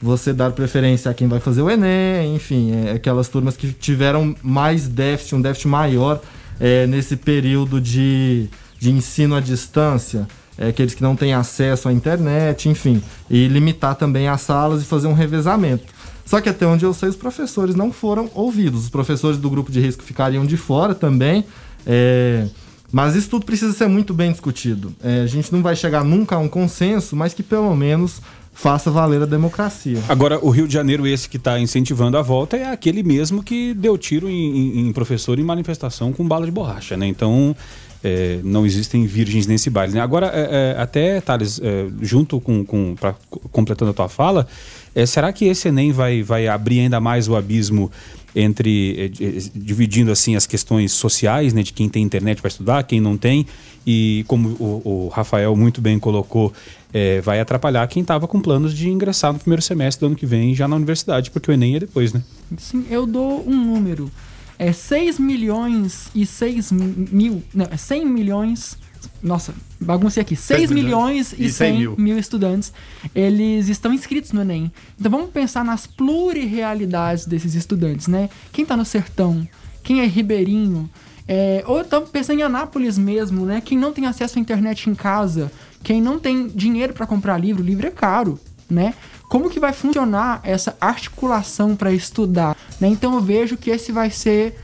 você dar preferência a quem vai fazer o Enem, enfim, é, aquelas turmas que tiveram mais déficit, um déficit maior é, nesse período de, de ensino à distância. É, aqueles que não têm acesso à internet, enfim, e limitar também as salas e fazer um revezamento. Só que até onde eu sei, os professores não foram ouvidos. Os professores do grupo de risco ficariam de fora também. É... Mas isso tudo precisa ser muito bem discutido. É, a gente não vai chegar nunca a um consenso, mas que pelo menos faça valer a democracia. Agora, o Rio de Janeiro, esse que está incentivando a volta, é aquele mesmo que deu tiro em, em, professor em manifestação com bala de borracha, né? Então, é, não existem virgens nesse baile. Né? Agora, é, é, até, Thales, é, junto com, com pra, completando a tua fala, é, será que esse Enem vai, vai abrir ainda mais o abismo entre é, dividindo assim as questões sociais, né, de quem tem internet para estudar, quem não tem, e como o, o Rafael muito bem colocou, é, vai atrapalhar quem estava com planos de ingressar no primeiro semestre do ano que vem já na universidade, porque o Enem é depois, né? Sim, eu dou um número é 6 milhões e 6 mil, não, é 100 milhões, nossa, baguncei aqui, 6, 6 milhões, e 100, 100 mil. mil. estudantes, eles estão inscritos no Enem. Então vamos pensar nas plurirealidades desses estudantes, né? Quem tá no sertão, quem é ribeirinho, é, ou estamos pensando em Anápolis mesmo, né? Quem não tem acesso à internet em casa, quem não tem dinheiro para comprar livro, livro é caro. né? Como que vai funcionar essa articulação para estudar? Né? Então eu vejo que esse vai ser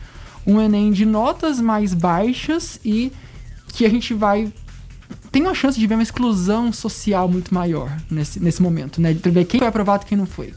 um Enem de notas mais baixas e que a gente vai tem uma chance de ver uma exclusão social muito maior nesse, nesse momento, né? De ver quem foi aprovado e quem não foi.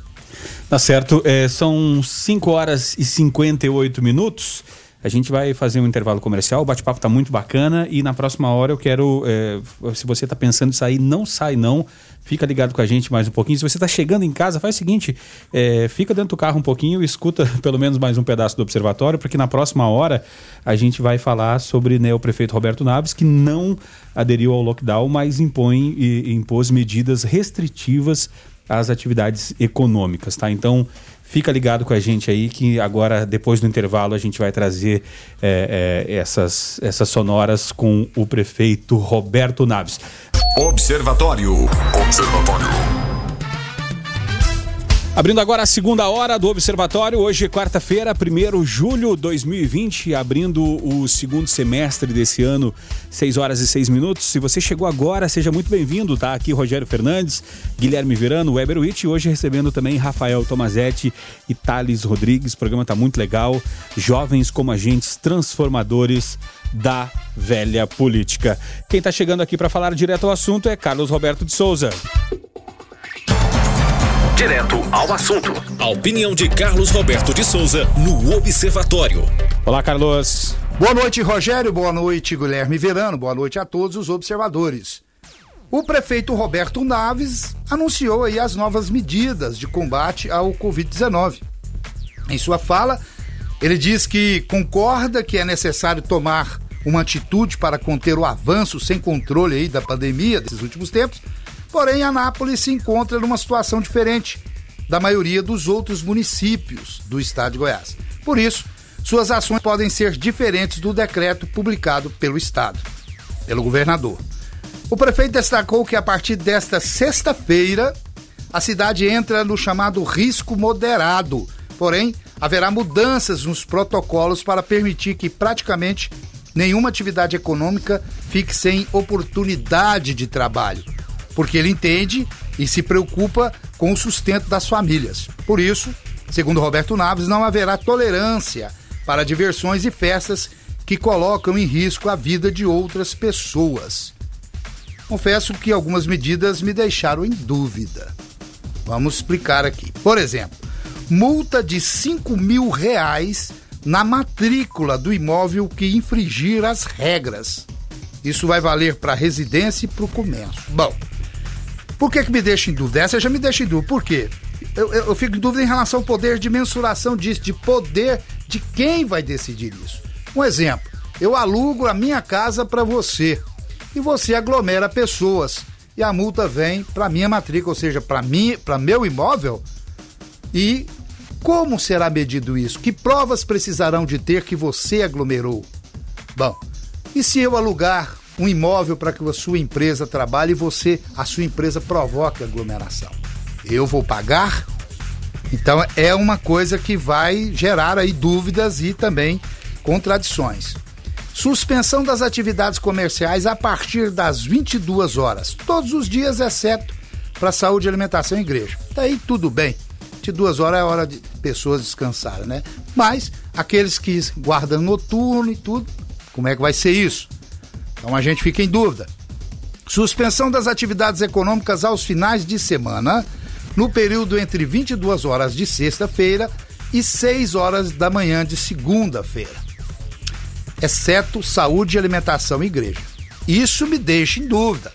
Tá certo. É, são 5 horas e 58 minutos. A gente vai fazer um intervalo comercial, o bate-papo está muito bacana e na próxima hora eu quero, é, se você está pensando em sair, não sai não, fica ligado com a gente mais um pouquinho. Se você está chegando em casa, faz o seguinte, é, fica dentro do carro um pouquinho e escuta pelo menos mais um pedaço do observatório, porque na próxima hora a gente vai falar sobre né, o prefeito Roberto Naves, que não aderiu ao lockdown, mas impõe e impôs medidas restritivas às atividades econômicas, tá? Então Fica ligado com a gente aí que agora, depois do intervalo, a gente vai trazer é, é, essas, essas sonoras com o prefeito Roberto Naves. Observatório. Observatório. Abrindo agora a segunda hora do Observatório, hoje quarta-feira, 1 de julho de 2020, abrindo o segundo semestre desse ano, 6 horas e 6 minutos. Se você chegou agora, seja muito bem-vindo, tá? Aqui Rogério Fernandes, Guilherme Verano, Weber Witt, hoje recebendo também Rafael Tomazetti e Thales Rodrigues. O programa tá muito legal. Jovens como agentes transformadores da velha política. Quem está chegando aqui para falar direto ao assunto é Carlos Roberto de Souza. Direto ao assunto. A opinião de Carlos Roberto de Souza no Observatório. Olá, Carlos. Boa noite, Rogério. Boa noite, Guilherme Verano. Boa noite a todos os observadores. O prefeito Roberto Naves anunciou aí as novas medidas de combate ao Covid-19. Em sua fala, ele diz que concorda que é necessário tomar uma atitude para conter o avanço sem controle aí da pandemia desses últimos tempos, Porém, Anápolis se encontra numa situação diferente da maioria dos outros municípios do estado de Goiás. Por isso, suas ações podem ser diferentes do decreto publicado pelo estado, pelo governador. O prefeito destacou que a partir desta sexta-feira, a cidade entra no chamado risco moderado. Porém, haverá mudanças nos protocolos para permitir que praticamente nenhuma atividade econômica fique sem oportunidade de trabalho porque ele entende e se preocupa com o sustento das famílias. Por isso, segundo Roberto Naves, não haverá tolerância para diversões e festas que colocam em risco a vida de outras pessoas. Confesso que algumas medidas me deixaram em dúvida. Vamos explicar aqui. Por exemplo, multa de 5 mil reais na matrícula do imóvel que infringir as regras. Isso vai valer para residência e para o comércio. Bom, por que, que me deixa em dúvida? Essa já me deixa em dúvida. Por quê? Eu, eu, eu fico em dúvida em relação ao poder de mensuração disso, de poder de quem vai decidir isso. Um exemplo: eu alugo a minha casa para você e você aglomera pessoas e a multa vem para minha matrícula, ou seja, para mim, para meu imóvel. E como será medido isso? Que provas precisarão de ter que você aglomerou? Bom, e se eu alugar um imóvel para que a sua empresa trabalhe e você, a sua empresa, provoque aglomeração. Eu vou pagar? Então é uma coisa que vai gerar aí dúvidas e também contradições. Suspensão das atividades comerciais a partir das 22 horas, todos os dias, exceto para saúde, alimentação e igreja. Daí tudo bem. 22 horas é hora de pessoas descansarem, né? Mas aqueles que guardam noturno e tudo, como é que vai ser isso? Então a gente fica em dúvida. Suspensão das atividades econômicas aos finais de semana, no período entre 22 horas de sexta-feira e 6 horas da manhã de segunda-feira, exceto saúde, alimentação e igreja. Isso me deixa em dúvida.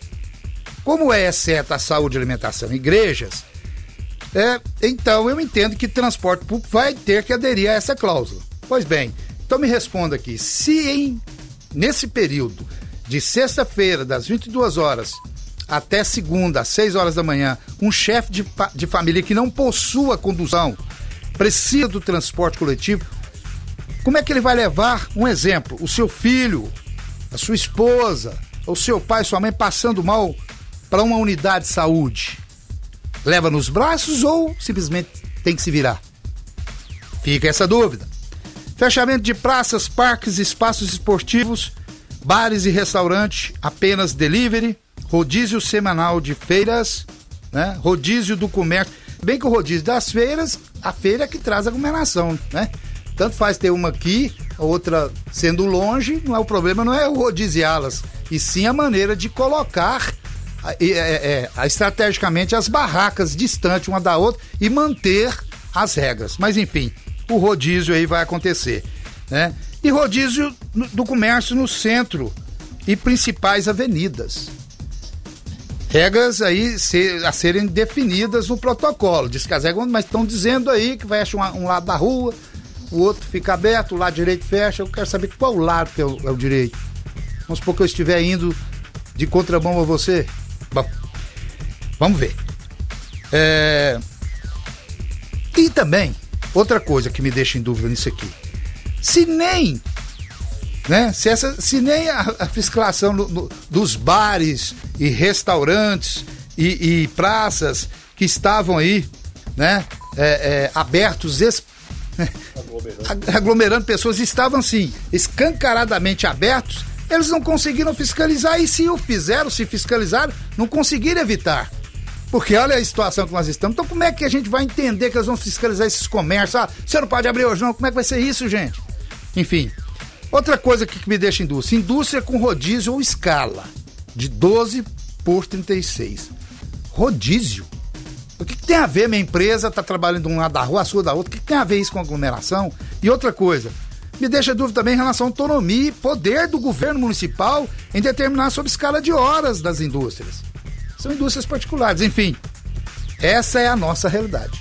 Como é exceto a saúde, alimentação e igrejas, é, então eu entendo que transporte público vai ter que aderir a essa cláusula. Pois bem, então me responda aqui, se em, nesse período de sexta-feira, das 22 horas até segunda, às 6 horas da manhã, um chefe de, de família que não possua condução, precisa do transporte coletivo, como é que ele vai levar, um exemplo, o seu filho, a sua esposa, o seu pai, sua mãe passando mal para uma unidade de saúde? Leva nos braços ou simplesmente tem que se virar? Fica essa dúvida. Fechamento de praças, parques, espaços esportivos Bares e restaurantes, apenas delivery, rodízio semanal de feiras, né? Rodízio do comércio. Bem que o rodízio das feiras, a feira é que traz aglomeração, né? Tanto faz ter uma aqui, a outra sendo longe, não é o problema, não é o rodiziá-las, e sim a maneira de colocar é, é, é, estrategicamente as barracas distantes uma da outra e manter as regras. Mas enfim, o rodízio aí vai acontecer, né? E rodízio do comércio no centro e principais avenidas. Regras aí a serem definidas no protocolo. Diz que as regras, mas estão dizendo aí que fecha um, lado da rua, o outro fica aberto, o lado direito fecha. Eu quero saber qual lado que é o, é o direito. Vamos supor que eu estiver indo de contramão a você. Bom, vamos ver. É... E também, outra coisa que me deixa em dúvida nisso aqui. Se nem né? Se, essa, se nem a, a fiscalização no, no, dos bares e restaurantes e, e, praças que estavam aí, né? É, é, abertos, aglomerando. aglomerando pessoas, estavam assim, escancaradamente abertos, eles não conseguiram fiscalizar e se o fizeram, se fiscalizaram, não conseguiram evitar. Porque olha a situação que nós estamos. Então, como é que a gente vai entender que eles vão fiscalizar esses comércios? Ah, você não pode abrir hoje, não. Como é que vai ser isso, gente? Enfim, Outra coisa que me deixa indústria: indústria com rodízio ou escala, de 12 por 36. Rodízio? O que, que tem a ver minha empresa tá trabalhando de um lado da rua, a sua da outra? O que, que tem a ver isso com aglomeração? E outra coisa, me deixa dúvida também em relação à autonomia e poder do governo municipal em determinar sobre escala de horas das indústrias. São indústrias particulares, enfim. Essa é a nossa realidade.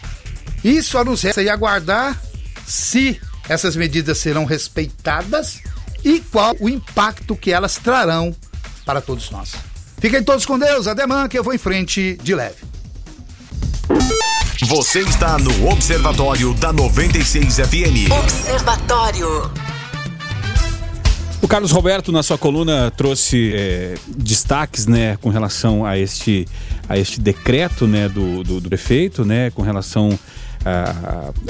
E só nos resta aguardar se essas medidas serão respeitadas e qual o impacto que elas trarão para todos nós. Fiquem todos com Deus, ademã que eu vou em frente de leve. Você está no Observatório da 96 FM. Observatório. O Carlos Roberto, na sua coluna, trouxe é, destaques né, com relação a este, a este decreto né, do, do, do prefeito, né, com relação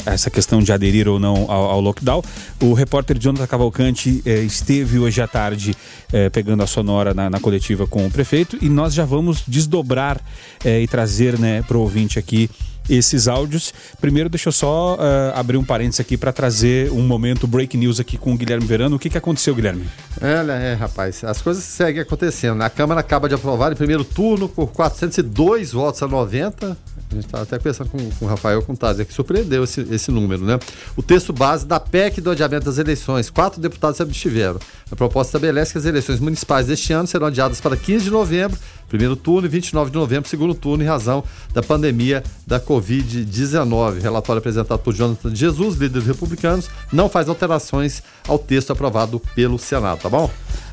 essa questão de aderir ou não ao, ao lockdown. O repórter Jonathan Cavalcante eh, esteve hoje à tarde eh, pegando a sonora na, na, coletiva com o prefeito e nós já vamos desdobrar eh, e trazer né, para o ouvinte aqui esses áudios. Primeiro, deixa eu só uh, abrir um parênteses aqui para trazer um momento break news aqui com o Guilherme Verano. O que, que aconteceu, Guilherme? É, é, rapaz, as coisas seguem acontecendo. A Câmara acaba de aprovar em primeiro turno por 402 votos a 90 a gente estava até conversando com, com o Rafael com que surpreendeu esse, esse número, né? O texto base da PEC do adiamento das eleições. Quatro deputados se abstiveram. A proposta estabelece que as eleições municipais deste ano serão adiadas para 15 de novembro, primeiro turno, e 29 de novembro, segundo turno, em razão da pandemia da Covid-19. Relatório apresentado por Jonathan Jesus, líder dos republicanos, não faz alterações ao texto aprovado pelo Senado, tá bom?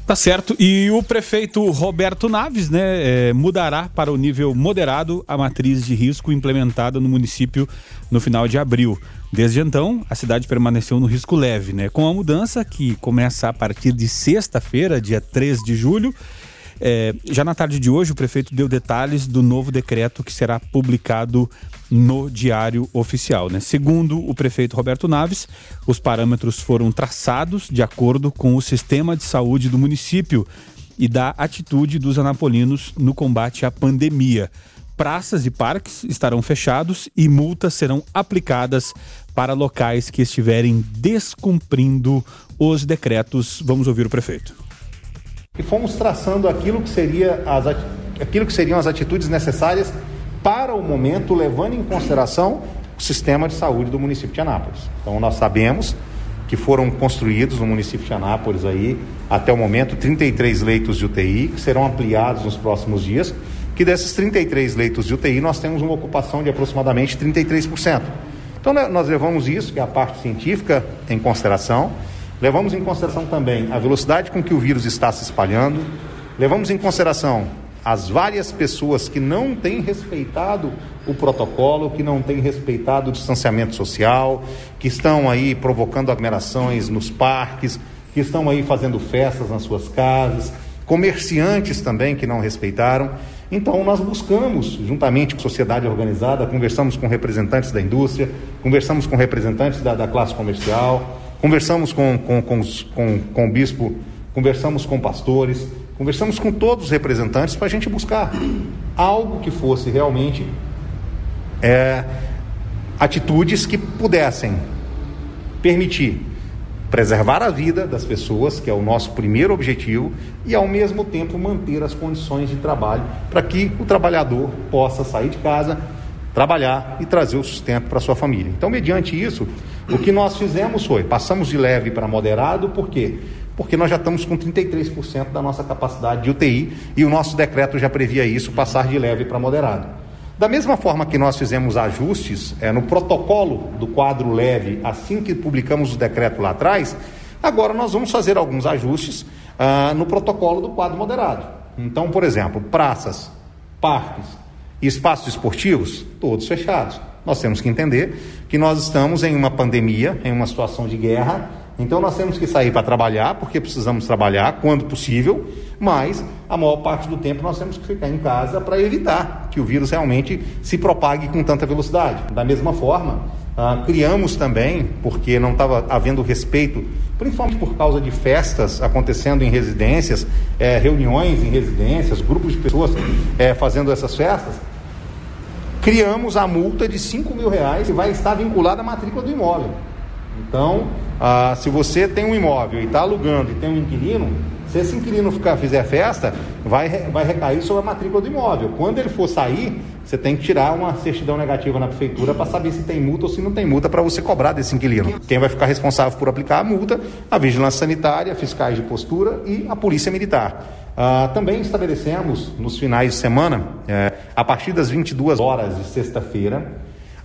Tá certo. E o prefeito Roberto Naves, né, é, mudará para o nível moderado a matriz de risco implementada no município no final de abril. Desde então, a cidade permaneceu no risco leve, né? Com a mudança que começa a partir de sexta-feira, dia 3 de julho, é, já na tarde de hoje, o prefeito deu detalhes do novo decreto que será publicado no Diário Oficial. Né? Segundo o prefeito Roberto Naves, os parâmetros foram traçados de acordo com o sistema de saúde do município e da atitude dos anapolinos no combate à pandemia. Praças e parques estarão fechados e multas serão aplicadas para locais que estiverem descumprindo os decretos. Vamos ouvir o prefeito e fomos traçando aquilo que, seria as, aquilo que seriam as atitudes necessárias para o momento, levando em consideração o sistema de saúde do município de Anápolis. Então, nós sabemos que foram construídos no município de Anápolis aí, até o momento, 33 leitos de UTI, que serão ampliados nos próximos dias, que desses 33 leitos de UTI nós temos uma ocupação de aproximadamente 33%. Então, né, nós levamos isso, que é a parte científica, em consideração, Levamos em consideração também a velocidade com que o vírus está se espalhando, levamos em consideração as várias pessoas que não têm respeitado o protocolo, que não têm respeitado o distanciamento social, que estão aí provocando aglomerações nos parques, que estão aí fazendo festas nas suas casas, comerciantes também que não respeitaram. Então, nós buscamos, juntamente com a sociedade organizada, conversamos com representantes da indústria, conversamos com representantes da, da classe comercial, Conversamos com, com, com, com, com o bispo, conversamos com pastores, conversamos com todos os representantes para a gente buscar algo que fosse realmente é, atitudes que pudessem permitir preservar a vida das pessoas, que é o nosso primeiro objetivo, e ao mesmo tempo manter as condições de trabalho para que o trabalhador possa sair de casa, trabalhar e trazer o sustento para sua família. Então, mediante isso, o que nós fizemos foi passamos de leve para moderado, por quê? Porque nós já estamos com 33% da nossa capacidade de UTI e o nosso decreto já previa isso, passar de leve para moderado. Da mesma forma que nós fizemos ajustes é, no protocolo do quadro leve, assim que publicamos o decreto lá atrás, agora nós vamos fazer alguns ajustes ah, no protocolo do quadro moderado. Então, por exemplo, praças, parques e espaços esportivos, todos fechados. Nós temos que entender que nós estamos em uma pandemia, em uma situação de guerra, então nós temos que sair para trabalhar, porque precisamos trabalhar quando possível, mas a maior parte do tempo nós temos que ficar em casa para evitar que o vírus realmente se propague com tanta velocidade. Da mesma forma, ah, criamos também, porque não estava havendo respeito, principalmente por causa de festas acontecendo em residências, eh, reuniões em residências, grupos de pessoas eh, fazendo essas festas, criamos a multa de 5 mil reais que vai estar vinculada à matrícula do imóvel. Então, ah, se você tem um imóvel e está alugando e tem um inquilino, se esse inquilino ficar, fizer festa, vai, vai recair sobre a matrícula do imóvel. Quando ele for sair, você tem que tirar uma certidão negativa na prefeitura para saber se tem multa ou se não tem multa para você cobrar desse inquilino. Quem vai ficar responsável por aplicar a multa? A vigilância sanitária, fiscais de postura e a polícia militar. Ah, também estabelecemos nos finais de semana, eh, a partir das 22 horas de sexta-feira,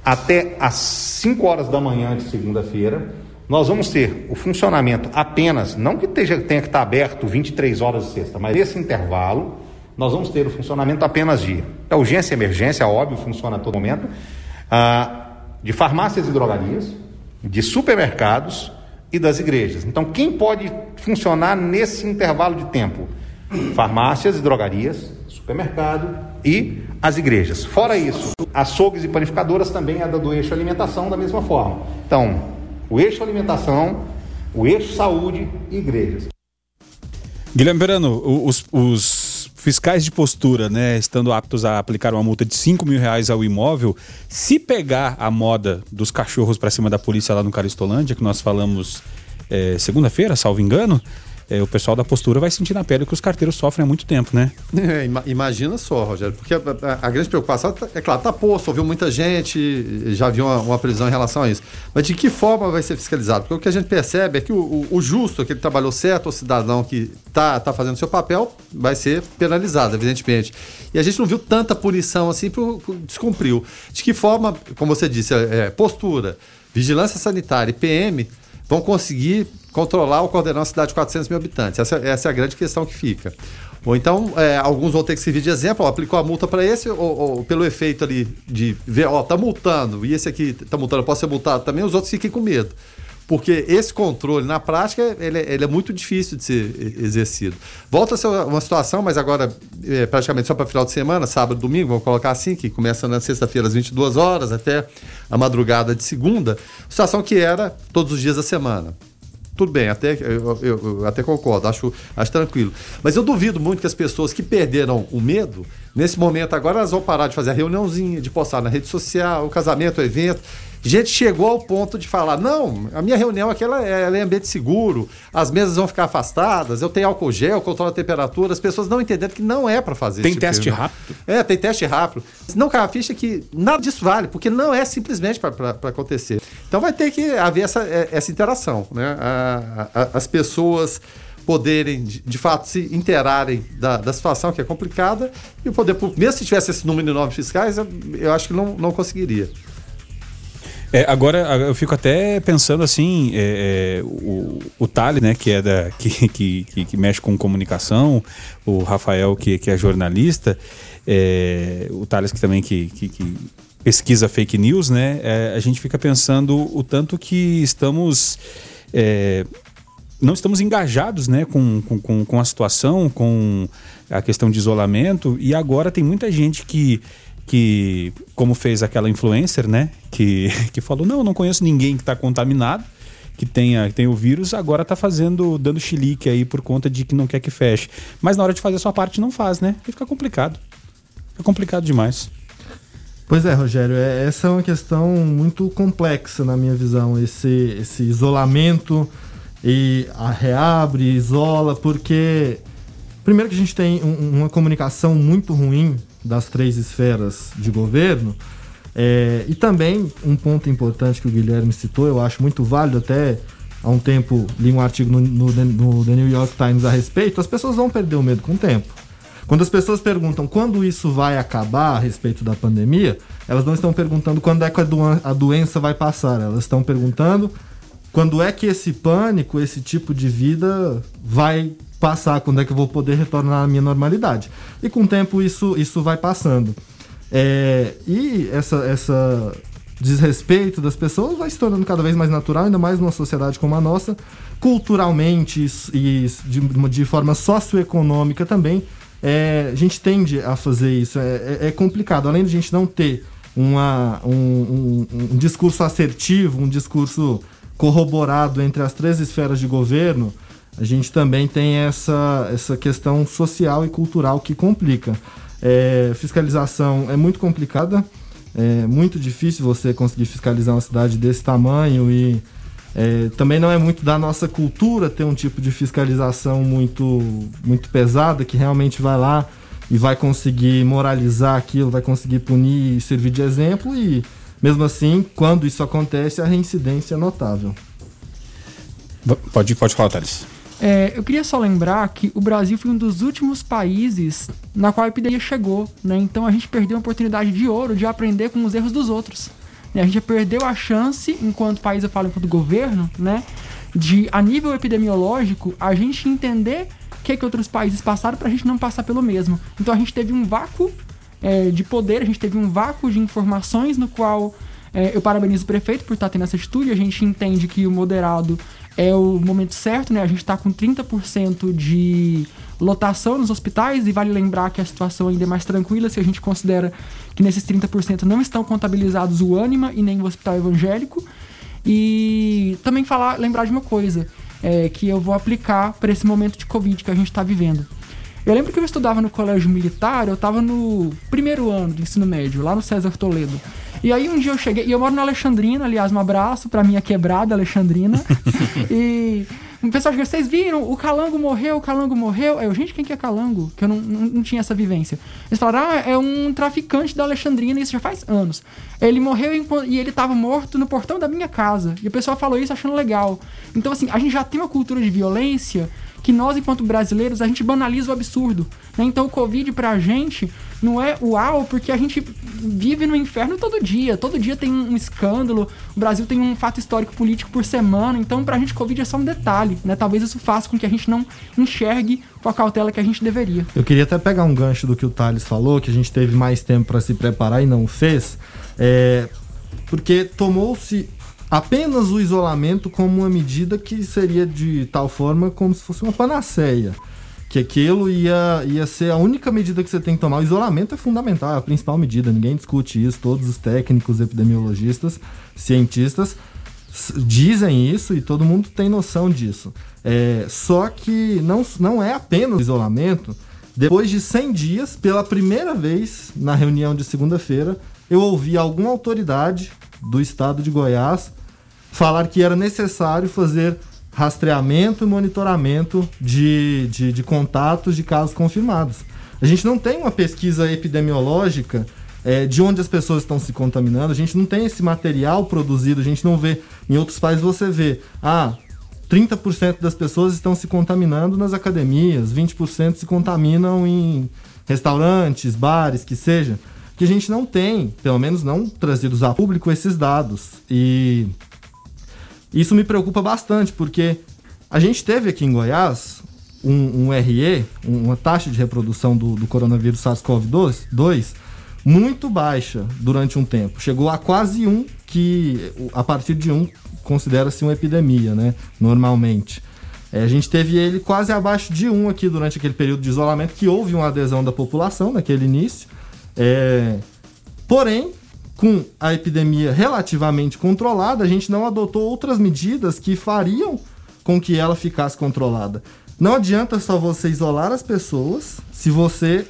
até às 5 horas da manhã de segunda-feira, nós vamos ter o funcionamento apenas, não que tenha que estar aberto 23 horas de sexta, mas nesse intervalo, nós vamos ter o funcionamento apenas de é urgência e emergência, óbvio, funciona a todo momento, ah, de farmácias e drogarias, de supermercados e das igrejas. Então, quem pode funcionar nesse intervalo de tempo? Farmácias e drogarias, supermercado e as igrejas. Fora isso, açougues e panificadoras também é do eixo alimentação da mesma forma. Então, o eixo alimentação, o eixo saúde e igrejas. Guilherme Verano, os, os, fiscais de postura, né, estando aptos a aplicar uma multa de 5 mil reais ao imóvel, se pegar a moda dos cachorros para cima da polícia lá no Caristolândia, que nós falamos é, segunda-feira, salvo engano, é, o pessoal da postura vai sentir na pele que os carteiros sofrem há muito tempo, né? É, imagina só, Rogério, porque a, a, a, grande preocupação, é claro, tá posto, ouviu muita gente, já viu uma, uma, previsão em relação a isso. Mas de que forma vai ser fiscalizado? Porque o que a gente percebe é que o, o, o justo, aquele que trabalhou certo, o cidadão que tá, tá fazendo seu papel, vai ser penalizado, evidentemente. E a gente não viu tanta punição assim, por descumpriu. De que forma, como você disse, é, é postura, vigilância sanitária e PM vão conseguir controlar ou coordenar uma cidade de 400 mil habitantes. Essa, essa é a grande questão que fica. Ou então, é, alguns vão ter que servir de exemplo, ó, aplicou a multa para esse, ou, ou, pelo efeito ali de ver, ó, tá multando, e esse aqui tá multando, pode ser multado também, os outros fiquem com medo. Porque esse controle, na prática, ele, ele é muito difícil de ser exercido. Volta a ser uma situação, mas agora é, praticamente só para final de semana, sábado, domingo, vamos colocar assim, que começa na sexta-feira às 22 horas até a madrugada de segunda, situação que era todos os dias da semana tudo bem, até, eu, eu, eu, até concordo, acho, acho tranquilo. Mas eu duvido muito que as pessoas que perderam o medo, nesse momento agora elas vão parar de fazer a reuniãozinha, de postar na rede social, o casamento, o evento. Gente chegou ao ponto de falar: não, a minha reunião aqui ela é, ela é ambiente seguro, as mesas vão ficar afastadas, eu tenho álcool gel, controlo a temperatura, as pessoas não entendendo que não é para fazer Tem tipo teste rápido? É, tem teste rápido. Não cai a ficha que nada disso vale, porque não é simplesmente para acontecer. Então vai ter que haver essa, é, essa interação, né? A, a, as pessoas poderem, de, de, fato, se interarem da, da situação que é complicada e o poder público, mesmo se tivesse esse número de normas fiscais, eu, eu acho que não, não conseguiria. É, agora eu fico até pensando assim, é, é, o, o Thales, né, que é da que, que, que, mexe com comunicação, o Rafael que, que é jornalista, é, o Thales que também que, que, que pesquisa fake news, né? É, a gente fica pensando o tanto que estamos é, não estamos engajados né, com, com, com a situação, com a questão de isolamento, e agora tem muita gente que que, como fez aquela influencer, né? Que, que falou: não, não conheço ninguém que está contaminado, que tenha, que tenha o vírus, agora está fazendo, dando chilique aí por conta de que não quer que feche. Mas na hora de fazer a sua parte não faz, né? E fica complicado. É complicado demais. Pois é, Rogério, é, essa é uma questão muito complexa na minha visão, esse, esse isolamento e a reabre, isola, porque primeiro que a gente tem um, uma comunicação muito ruim das três esferas de governo, é, e também um ponto importante que o Guilherme citou, eu acho muito válido, até há um tempo li um artigo no, no, no The New York Times a respeito, as pessoas vão perder o medo com o tempo. Quando as pessoas perguntam quando isso vai acabar a respeito da pandemia, elas não estão perguntando quando é que a, doença vai passar, elas estão perguntando quando é que esse pânico, esse tipo de vida vai passar, quando é que eu vou poder retornar à minha normalidade. E com o tempo isso, isso vai passando. É, e essa, essa desrespeito das pessoas vai se tornando cada vez mais natural, ainda mais numa sociedade como a nossa, culturalmente e de, de forma socioeconômica também. É, a gente tende a fazer isso. É, é, é complicado. Além de a gente não ter uma, um, um, um, discurso assertivo, um discurso corroborado entre as três esferas de governo, a gente também tem essa, essa questão social e cultural que complica. É, fiscalização é muito complicada, é muito difícil você conseguir fiscalizar uma cidade desse tamanho e é, também não é muito da nossa cultura ter um tipo de fiscalização muito, muito pesada que realmente vai lá e vai conseguir moralizar aquilo, vai conseguir punir e servir de exemplo e mesmo assim, quando isso acontece, a reincidência é notável. Pode, pode falar, Thales. É, eu queria só lembrar que o Brasil foi um dos últimos países na qual a epidemia chegou, né? Então a gente perdeu uma oportunidade de ouro de aprender com os erros dos outros. A gente perdeu a chance, enquanto país, eu falo enquanto governo, né? De, a nível epidemiológico, a gente entender o que, que outros países passaram para a gente não passar pelo mesmo. Então a gente teve um vácuo é, de poder, a gente teve um vácuo de informações no qual é, eu parabenizo o prefeito por estar tendo essa atitude. A gente entende que o moderado é o momento certo, né? A gente está com 30% de lotação nos hospitais e vale lembrar que a situação ainda é mais tranquila se a gente considera que nesses 30% não estão contabilizados o ânima e nem o hospital evangélico. E também falar, lembrar de uma coisa é, que eu vou aplicar para esse momento de Covid que a gente está vivendo. Eu lembro que eu estudava no colégio militar, eu estava no primeiro ano de ensino médio, lá no César Toledo. E aí um dia eu cheguei, e eu moro na Alexandrina, aliás, um abraço pra minha quebrada Alexandrina. e o pessoal chegou, vocês viram? O Calango morreu, o Calango morreu. Aí eu, gente, quem que é Calango? Que eu não, não, não, tinha essa vivência. Eles falaram, ah, é um traficante da Alexandrina, isso já faz anos. Ele morreu e ele tava morto no portão da minha casa. E o pessoal falou isso achando legal. Então, assim, a gente já tem uma cultura de violência que nós, enquanto brasileiros, a gente banaliza o absurdo. Né? Então o Covid pra gente não é uau, porque a gente vive no inferno todo dia. Todo dia tem um escândalo. O Brasil tem um fato histórico político por semana. Então, pra gente, Covid é só um detalhe. Né? Talvez isso faça com que a gente não enxergue com a cautela que a gente deveria. Eu queria até pegar um gancho do que o Thales falou, que a gente teve mais tempo para se preparar e não fez. É, porque tomou-se apenas o isolamento como uma medida que seria de tal forma como se fosse uma panaceia. Que aquilo ia, ia ser a única medida que você tem que tomar. O isolamento é fundamental, é a principal medida, ninguém discute isso. Todos os técnicos, epidemiologistas, cientistas dizem isso e todo mundo tem noção disso. É, só que não, não é apenas isolamento. Depois de 100 dias, pela primeira vez na reunião de segunda-feira, eu ouvi alguma autoridade do estado de Goiás falar que era necessário fazer rastreamento e monitoramento de, de, de contatos de casos confirmados. A gente não tem uma pesquisa epidemiológica é, de onde as pessoas estão se contaminando, a gente não tem esse material produzido, a gente não vê. Em outros países você vê, ah, 30% das pessoas estão se contaminando nas academias, 20% se contaminam em restaurantes, bares, que seja que a gente não tem, pelo menos não trazidos a público, esses dados. E isso me preocupa bastante, porque a gente teve aqui em Goiás um, um RE, uma taxa de reprodução do, do coronavírus SARS-CoV-2 muito baixa durante um tempo. Chegou a quase um, que a partir de um considera-se uma epidemia, né? Normalmente. É, a gente teve ele quase abaixo de um aqui durante aquele período de isolamento, que houve uma adesão da população naquele início. É, porém, com a epidemia relativamente controlada, a gente não adotou outras medidas que fariam com que ela ficasse controlada. Não adianta só você isolar as pessoas se você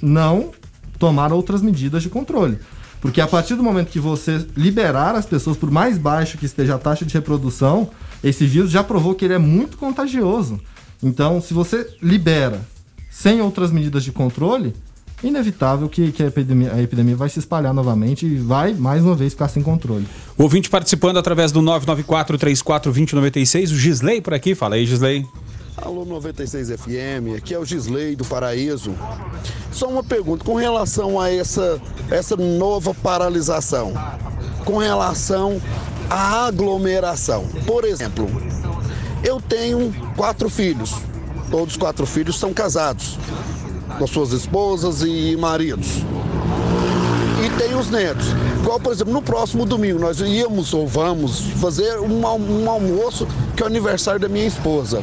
não tomar outras medidas de controle. Porque a partir do momento que você liberar as pessoas, por mais baixo que esteja a taxa de reprodução, esse vírus já provou que ele é muito contagioso. Então, se você libera sem outras medidas de controle, inevitável que, que a, epidemia, a, epidemia, vai se espalhar novamente e vai, mais uma vez, ficar sem controle. O ouvinte participando através do 994-34-2096, o Gisley por aqui. Fala aí, Gisley. Alô 96 FM, aqui é o Gisley do Paraíso. Só uma pergunta com relação a essa, essa nova paralisação, com relação à aglomeração. Por exemplo, eu tenho quatro filhos, todos os quatro filhos são casados, com suas esposas e maridos. E tem os netos. Igual, por exemplo, no próximo domingo nós íamos ou vamos fazer um, um almoço que é o aniversário da minha esposa.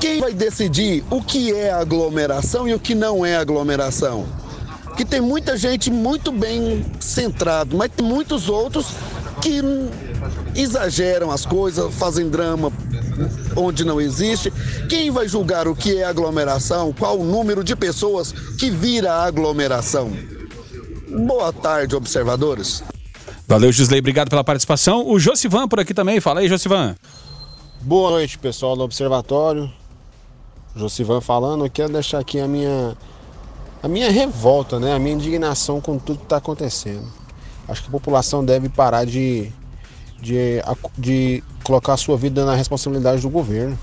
Quem vai decidir o que é aglomeração e o que não é aglomeração? Que tem muita gente muito bem centrado, mas tem muitos outros que exageram as coisas, fazem drama onde não existe. Quem vai julgar o que é aglomeração? Qual o número de pessoas que vira aglomeração? Boa tarde, observadores. Valeu, Gisley, obrigado pela participação. O Josivan por aqui também, fala aí, Josivan. Boa noite, pessoal do Observatório. Josivan falando, eu quero deixar aqui a minha a minha revolta, né, a minha indignação com tudo que está acontecendo. Acho que a população deve parar de, de, de colocar a sua vida na responsabilidade do governo.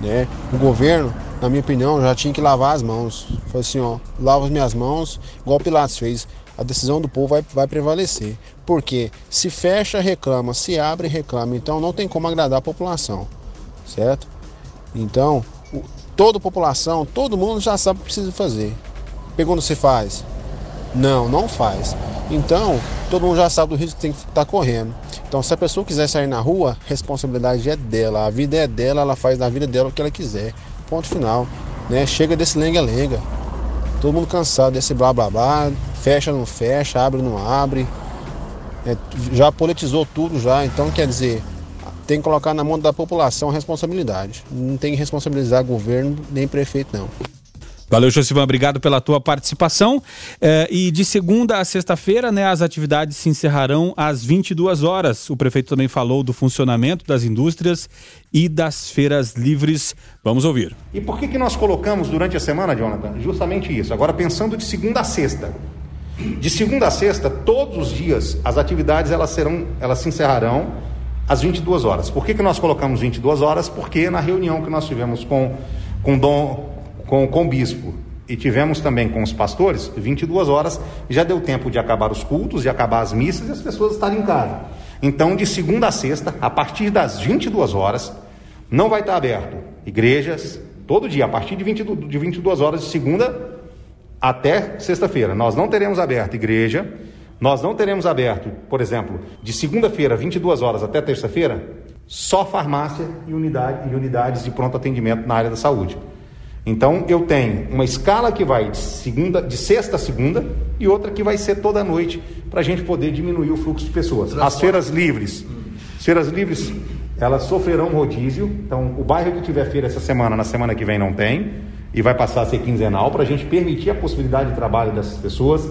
Né? O governo, na minha opinião, já tinha que lavar as mãos. Foi assim, ó, lava as minhas mãos, igual o Pilatos fez. A decisão do povo vai, vai prevalecer. Porque se fecha, reclama, se abre, reclama. Então não tem como agradar a população, certo? Então, toda a população, todo mundo já sabe o que precisa fazer. Pergunta se faz. Não, não faz. Então, todo mundo já sabe do risco que tem que estar tá correndo. Então, se a pessoa quiser sair na rua, responsabilidade é dela. A vida é dela, ela faz na vida dela o que ela quiser. Ponto final. Né? Chega desse lenga-lenga. Todo mundo cansado desse blá blá blá. Fecha, não fecha, abre, não abre. É, já politizou tudo já. Então, quer dizer, tem que colocar na mão da população a responsabilidade. Não tem que responsabilizar governo nem prefeito, não. Valeu, Josivan, obrigado pela tua participação. É, e de segunda a sexta-feira, né, as atividades se encerrarão às 22 horas. O prefeito também falou do funcionamento das indústrias e das feiras livres. Vamos ouvir. E por que, que nós colocamos durante a semana, Jonathan? Justamente isso. Agora, pensando de segunda a sexta. De segunda a sexta, todos os dias, as atividades elas serão, elas se encerrarão às 22 horas. Por que, que nós colocamos 22 horas? Porque na reunião que nós tivemos com, com, Dom, com, com o bispo e tivemos também com os pastores, 22 horas já deu tempo de acabar os cultos, de acabar as missas e as pessoas estarem em casa. Então, de segunda a sexta, a partir das 22 horas, não vai estar aberto igrejas, todo dia, a partir de, 20, de 22 horas de segunda até sexta-feira. Nós não teremos aberto igreja, nós não teremos aberto, por exemplo, de segunda-feira, 22 horas até terça-feira, só farmácia e, unidade, e unidades de pronto atendimento na área da saúde. Então eu tenho uma escala que vai de segunda, de sexta a segunda e outra que vai ser toda noite para a gente poder diminuir o fluxo de pessoas. Transporte. As feiras livres, feiras livres, elas sofrerão rodízio. Então o bairro que tiver feira essa semana, na semana que vem não tem e vai passar a ser quinzenal para a gente permitir a possibilidade de trabalho dessas pessoas.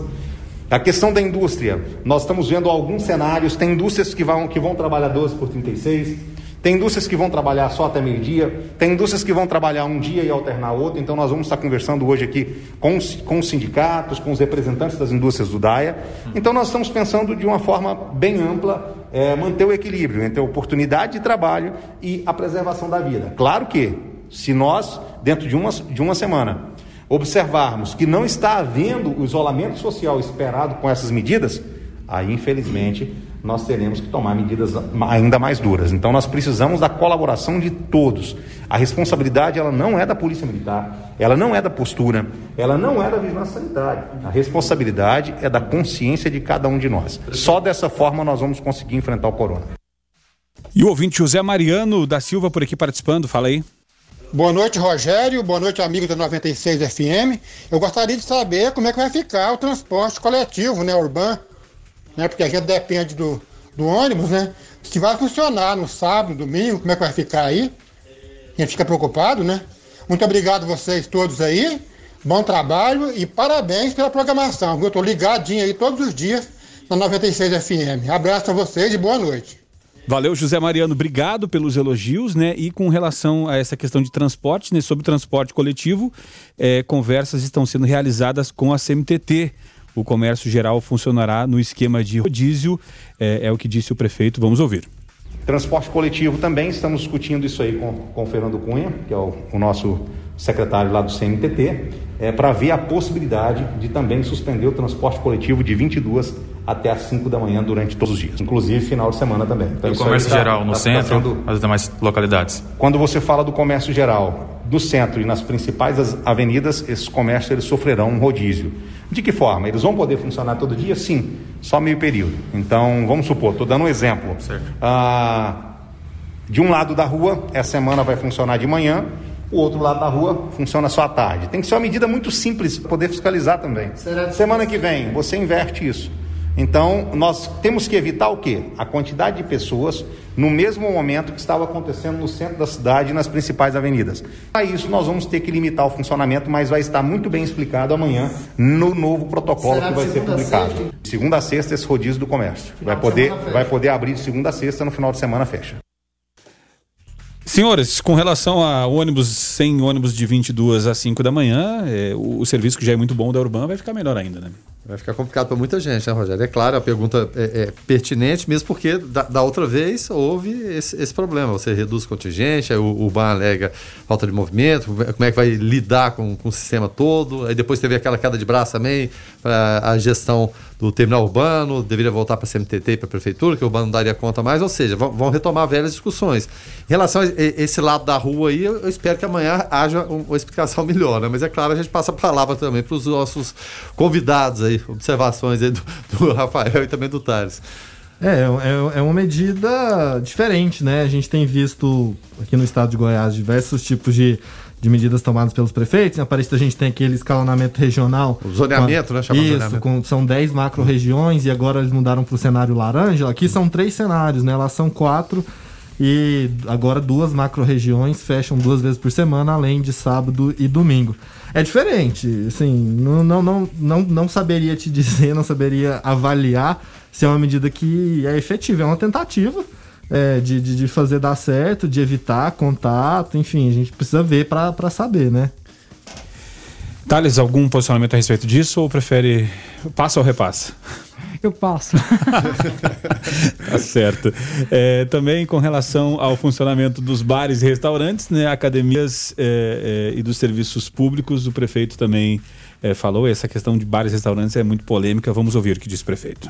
A questão da indústria, nós estamos vendo alguns cenários, tem indústrias que vão, que vão trabalhar 12 por 36, tem indústrias que vão trabalhar só até meio-dia, tem indústrias que vão trabalhar um dia e alternar outro, então nós vamos estar conversando hoje aqui com os, com os sindicatos, com os representantes das indústrias do DAIA. Então nós estamos pensando de uma forma bem ampla, é, manter o equilíbrio entre a oportunidade de trabalho e a preservação da vida. Claro que, se nós, dentro de uma, de uma semana, observarmos que não está havendo o isolamento social esperado com essas medidas, aí infelizmente nós teremos que tomar medidas ainda mais duras. Então nós precisamos da colaboração de todos. A responsabilidade ela não é da Polícia Militar, ela não é da postura, ela não é da vigilância sanitária. A responsabilidade é da consciência de cada um de nós. Só dessa forma nós vamos conseguir enfrentar o corona. E o ouvinte José Mariano da Silva por aqui participando, fala aí. Boa noite, Rogério. Boa noite, amigo da 96 FM. Eu gostaria de saber como é que vai ficar o transporte coletivo, né, urbano, né? Porque a gente depende do, do ônibus, né? Se vai funcionar no sábado, domingo, como é que vai ficar aí? A gente fica preocupado, né? Muito obrigado vocês todos aí. Bom trabalho e parabéns pela programação. Eu estou ligadinho aí todos os dias na 96 FM. Abraço a vocês e boa noite. Valeu, José Mariano. Obrigado pelos elogios, né? E com relação a essa questão de transporte, né? Sobre transporte coletivo, é, conversas estão sendo realizadas com a CMTT. O comércio geral funcionará no esquema de rodízio, é, é o que disse o prefeito. Vamos ouvir. Transporte coletivo também, estamos discutindo isso aí com, com o Fernando Cunha, que é o, o nosso secretário lá do CMTT, é, para ver a possibilidade de também suspender o transporte coletivo de 22 até as 5 da manhã durante todos os dias, inclusive final de semana também. Então, e o comércio tá, geral no tá, centro, tá sendo... as demais localidades? Quando você fala do comércio geral do centro e nas principais avenidas, esses comércios eles sofrerão um rodízio. De que forma? Eles vão poder funcionar todo dia? Sim, só meio período. Então, vamos supor, estou dando um exemplo. Ah, de um lado da rua, essa semana vai funcionar de manhã, o outro lado da rua funciona só à tarde. Tem que ser uma medida muito simples para poder fiscalizar também. Semana que vem, você inverte isso. Então, nós temos que evitar o quê? A quantidade de pessoas no mesmo momento que estava acontecendo no centro da cidade e nas principais avenidas. Para isso, nós vamos ter que limitar o funcionamento, mas vai estar muito bem explicado amanhã no novo protocolo Será que vai ser publicado. Sexta? Segunda a sexta, esse rodízio do comércio. vai poder, vai poder abrir de segunda a sexta, no final de semana fecha. Senhores, com relação a ônibus sem ônibus de 22 a 5 da manhã, é, o, o, serviço que já é muito bom da Urban vai ficar melhor ainda, né? Vai ficar complicado para muita gente, né, Rogério? É claro, a pergunta é, é pertinente, mesmo porque da, da, outra vez houve esse, esse problema. Você reduz o contingente, o, o BAN alega falta de movimento, como é que vai lidar com, com o sistema todo. Aí depois teve aquela queda de braço também para a gestão do terminal urbano, deveria voltar para a CMTT e para a prefeitura, que o urbano não daria conta mais, ou seja, vão, vão, retomar velhas discussões. Em relação a esse lado da rua aí, eu espero que amanhã haja uma explicação melhor, né? Mas é claro, a gente passa a palavra também para os nossos convidados aí, observações aí do, do Rafael e também do Thales. É, é, é, uma medida diferente, né? A gente tem visto aqui no estado de Goiás diversos tipos de de medidas tomadas pelos prefeitos. Em Aparecida a gente tem aquele escalonamento regional. O zoneamento, com, né? Chama isso, zoneamento. Com, são 10 macro-regiões e agora eles mudaram para o cenário laranja. Aqui são três cenários, né? Lá são quatro e agora duas macro-regiões fecham duas vezes por semana, além de sábado e domingo. É diferente, assim, não, não, não, não, não saberia te dizer, não saberia avaliar se é uma medida que é efetiva, é uma tentativa é, de, de, de, fazer dar certo, de evitar contato, enfim, a gente precisa ver para saber, né? Thales, algum posicionamento a respeito disso ou prefere passa ou repassa? Eu passo. tá certo. É, também com relação ao funcionamento dos bares e restaurantes, né, academias é, é, e dos serviços públicos, o prefeito também é, falou. Essa questão de bares e restaurantes é muito polêmica. Vamos ouvir o que diz o prefeito.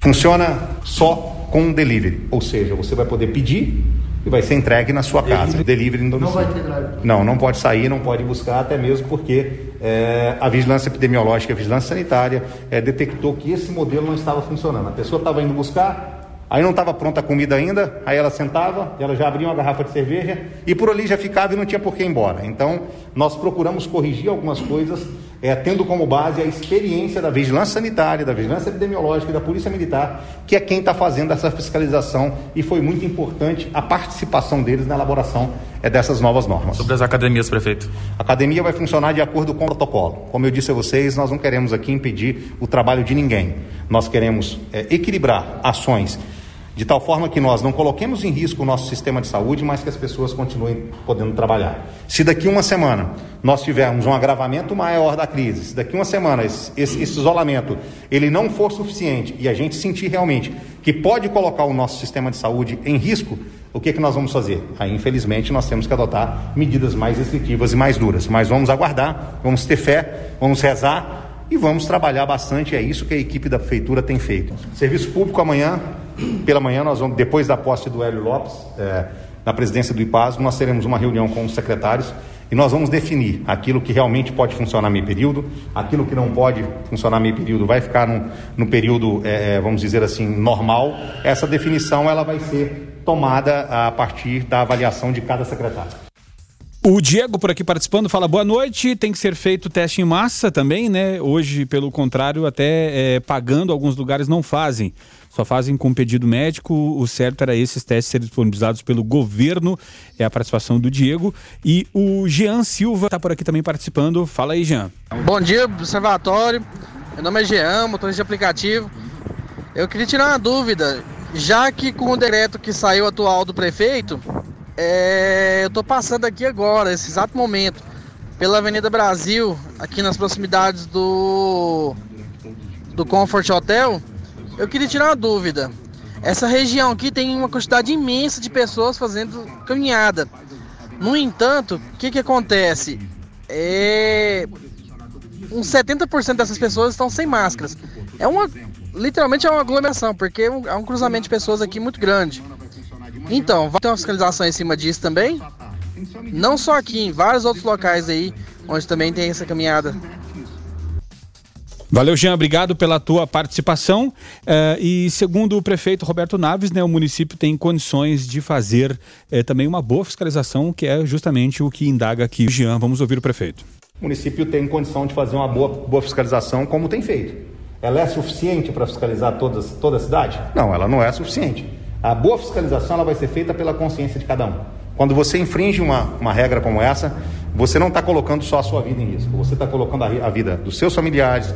Funciona só com delivery, ou seja, você vai poder pedir e vai ser entregue na sua casa. Delivery no domicílio. Não vai ter drive. Não, não pode sair, não pode buscar, até mesmo porque é, a vigilância epidemiológica, a vigilância sanitária é, detectou que esse modelo não estava funcionando. A pessoa estava indo buscar, Aí não estava pronta a comida ainda, aí ela sentava, ela já abria uma garrafa de cerveja e por ali já ficava e não tinha por que ir embora. Então, nós procuramos corrigir algumas coisas, é, tendo como base a experiência da vigilância sanitária, da vigilância epidemiológica e da polícia militar, que é quem está fazendo essa fiscalização e foi muito importante a participação deles na elaboração é, dessas novas normas. Sobre as academias, prefeito. A academia vai funcionar de acordo com o protocolo. Como eu disse a vocês, nós não queremos aqui impedir o trabalho de ninguém. Nós queremos é, equilibrar ações de tal forma que nós não coloquemos em risco o nosso sistema de saúde, mas que as pessoas continuem podendo trabalhar. Se daqui uma semana nós tivermos um agravamento maior da crise, se daqui uma semana esse, esse, isolamento ele não for suficiente e a gente sentir realmente que pode colocar o nosso sistema de saúde em risco, o que, que nós vamos fazer? Aí, infelizmente, nós temos que adotar medidas mais restritivas e mais duras. Mas vamos aguardar, vamos ter fé, vamos rezar e vamos trabalhar bastante. É isso que a equipe da prefeitura tem feito. Serviço público amanhã, pela manhã, nós vamos, depois da posse do Hélio Lopes, é, na presidência do IPASGO, nós teremos uma reunião com os secretários e nós vamos definir aquilo que realmente pode funcionar meio período, aquilo que não pode funcionar meio período vai ficar no, no período, é, é, vamos dizer assim, normal. Essa definição ela vai ser tomada a partir da avaliação de cada secretário. O Diego por aqui participando fala boa noite. Tem que ser feito teste em massa também, né? Hoje, pelo contrário, até é, pagando alguns lugares não fazem. Só fazem com pedido médico. O certo era esses testes serem disponibilizados pelo governo. É a participação do Diego. E o Jean Silva está por aqui também participando. Fala aí, Jean. Bom dia, observatório. Meu nome é Jean, motorista de aplicativo. Eu queria tirar uma dúvida, já que com o decreto que saiu atual do prefeito, é, eu estou passando aqui agora, nesse exato momento, pela Avenida Brasil, aqui nas proximidades do do Comfort Hotel. Eu queria tirar uma dúvida. Essa região aqui tem uma quantidade imensa de pessoas fazendo caminhada. No entanto, o que, que acontece? É... Uns 70% dessas pessoas estão sem máscaras. É uma. Literalmente é uma aglomeração, porque é um, é um cruzamento de pessoas aqui muito grande. Então, vai ter uma fiscalização em cima disso também? Não só aqui, em vários outros locais aí, onde também tem essa caminhada. Valeu, Jean. Obrigado pela tua participação. Uh, e segundo o prefeito Roberto Naves, né, o município tem condições de fazer uh, também uma boa fiscalização, que é justamente o que indaga aqui o Jean. Vamos ouvir o prefeito. O município tem condição de fazer uma boa, boa fiscalização, como tem feito. Ela é suficiente para fiscalizar todas, toda a cidade? Não, ela não é suficiente. A boa fiscalização ela vai ser feita pela consciência de cada um. Quando você infringe uma, uma regra como essa, você não está colocando só a sua vida em risco, você está colocando a, a vida dos seus familiares,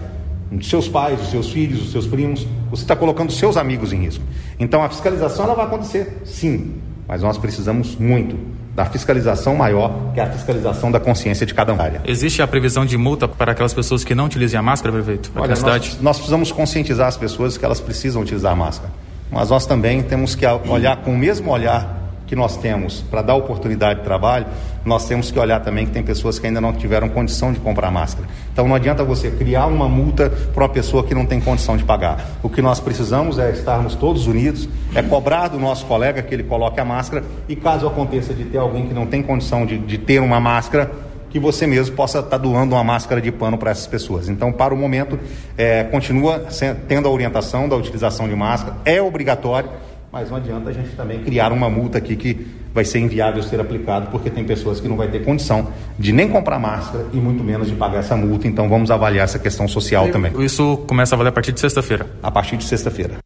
dos seus pais, dos seus filhos, dos seus primos, você está colocando seus amigos em risco. Então a fiscalização ela vai acontecer, sim, mas nós precisamos muito da fiscalização maior, que é a fiscalização da consciência de cada área. Existe a previsão de multa para aquelas pessoas que não utilizem a máscara, prefeito? Olha, nós, nós precisamos conscientizar as pessoas que elas precisam utilizar a máscara, mas nós também temos que olhar com o mesmo olhar que nós temos para dar oportunidade de trabalho, nós temos que olhar também que tem pessoas que ainda não tiveram condição de comprar máscara. Então não adianta você criar uma multa para uma pessoa que não tem condição de pagar. O que nós precisamos é estarmos todos unidos, é cobrar do nosso colega que ele coloque a máscara e caso aconteça de ter alguém que não tem condição de, de ter uma máscara, que você mesmo possa estar tá doando uma máscara de pano para essas pessoas. Então, para o momento, é, continua tendo a orientação da utilização de máscara, é obrigatório mas não adianta a gente também criar uma multa aqui que vai ser inviável ser aplicado, porque tem pessoas que não vai ter condição de nem comprar máscara e muito menos de pagar essa multa. Então vamos avaliar essa questão social e, também. Isso começa a valer a partir de sexta-feira? A partir de sexta-feira.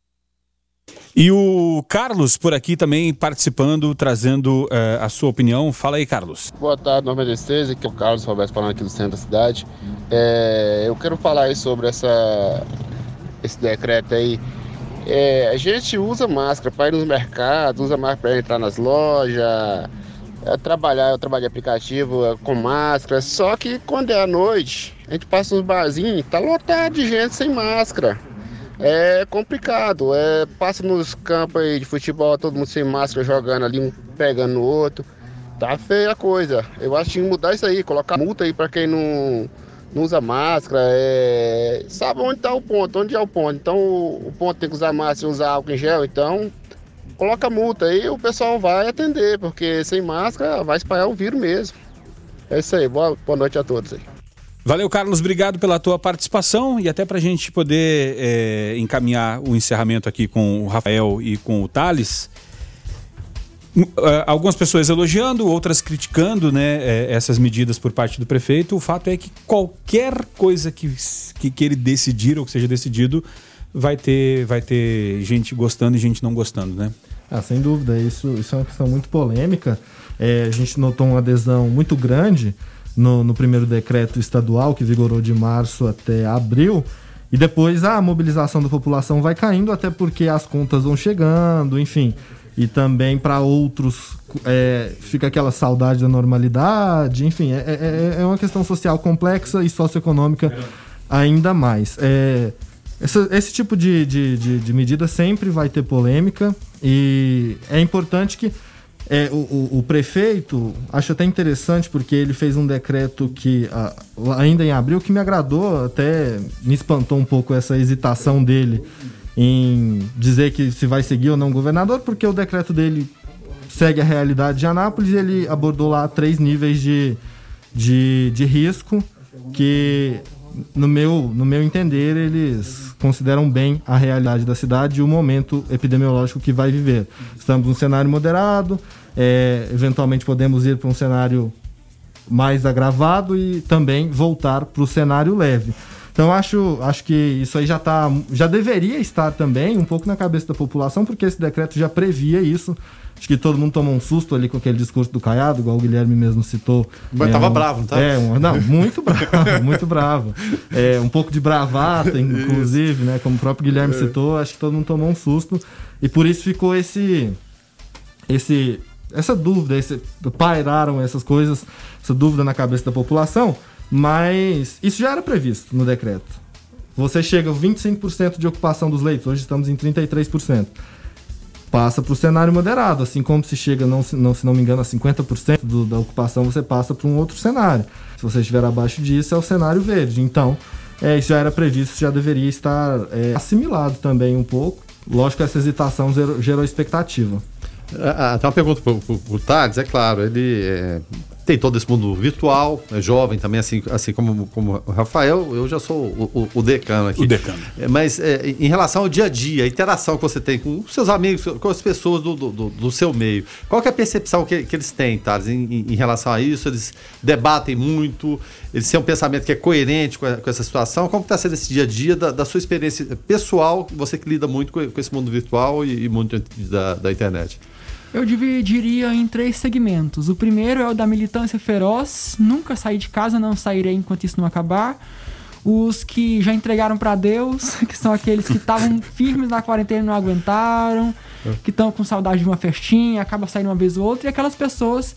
E o Carlos por aqui também participando, trazendo uh, a sua opinião. Fala aí, Carlos. Boa tarde, 96, aqui é o Carlos Roberto falando aqui do centro da cidade. É, eu quero falar aí sobre essa, esse decreto aí é, a gente usa máscara para ir nos mercados, usa máscara para entrar nas lojas, é, trabalhar, eu trabalho aplicativo é, com máscara, só que quando é à noite, a gente passa nos barzinhos, tá lotado de gente sem máscara. É complicado, é, passa nos campos aí de futebol, todo mundo sem máscara jogando ali, um pegando no outro. Tá feia a coisa. Eu acho que mudar isso aí, colocar multa aí para quem não não usa máscara, é... sabe onde está o ponto, onde é o ponto. Então o, ponto tem que usar máscara, usar álcool em gel, então coloca multa aí o pessoal vai atender, porque sem máscara vai espalhar o vírus mesmo. É isso aí, boa, boa noite a todos aí. Valeu, Carlos, obrigado pela tua participação e até para a gente poder é, encaminhar o encerramento aqui com o Rafael e com o Thales. Uh, algumas pessoas elogiando, outras criticando né, é, essas medidas por parte do prefeito. O fato é que qualquer coisa que, que, que, ele decidir ou que seja decidido vai ter, vai ter gente gostando e gente não gostando, né? Ah, sem dúvida, isso, isso é uma questão muito polêmica. É, a gente notou uma adesão muito grande no, no primeiro decreto estadual, que vigorou de março até abril. E depois a mobilização da população vai caindo, até porque as contas vão chegando, enfim e também para outros é, fica aquela saudade da normalidade, enfim, é, é, é, uma questão social complexa e socioeconômica ainda mais. É, essa, esse tipo de, de, de, de, medida sempre vai ter polêmica e é importante que é, o, o, o, prefeito, acho até interessante porque ele fez um decreto que ainda em abril que me agradou, até me espantou um pouco essa hesitação dele em dizer que se vai seguir ou não o governador, porque o decreto dele segue a realidade de Anápolis e ele abordou lá três níveis de, de, de risco que, no meu, no meu entender, eles consideram bem a realidade da cidade e o momento epidemiológico que vai viver. Estamos num cenário moderado, é, eventualmente podemos ir para um cenário mais agravado e também voltar para o cenário leve. Então acho, acho que isso aí já tá, já deveria estar também um pouco na cabeça da população, porque esse decreto já previa isso. Acho que todo mundo tomou um susto ali com aquele discurso do Caiado, igual o Guilherme mesmo citou. Mas é, tava um, bravo, não tá? É, um, não, muito bravo, muito bravo. É, um pouco de bravata, inclusive, né? Como o próprio Guilherme é. citou, acho que todo mundo tomou um susto. E por isso ficou esse. esse essa dúvida, esse, pairaram essas coisas, essa dúvida na cabeça da população, mas isso já era previsto no decreto. Você chega a 25% de ocupação dos leitos, hoje estamos em 33% passa para o cenário moderado. Assim como se chega, não, não, se não me engano, a 50% do, da ocupação, você passa para um outro cenário. Se você estiver abaixo disso, é o cenário verde. Então, é, isso já era previsto, já deveria estar é, assimilado também um pouco. Lógico que essa hesitação gerou, expectativa. Ah, tem uma pergunta para o Thales, é claro, ele é, tem todo esse mundo virtual, é jovem também, assim, assim como, como o Rafael, eu já sou o, o, o decano aqui. O decano. É, mas é, em relação ao dia a dia, a interação que você tem com os seus amigos, com as pessoas do, do, do seu meio, qual é a percepção que, que eles têm, Thales, em, em, em, relação a isso? Eles debatem muito, eles têm um pensamento que é coerente com, a, com essa situação? Como está sendo esse dia a dia da, da, sua experiência pessoal, você que lida muito com, com esse mundo virtual e, e muito da, da internet? Eu dividiria em três segmentos. O primeiro é o da militância feroz, nunca sair de casa, não sairei enquanto isso não acabar. Os que já entregaram para Deus, que são aqueles que estavam firmes na quarentena e não aguentaram, que estão com saudade de uma festinha, acaba saindo uma vez ou outra, e aquelas pessoas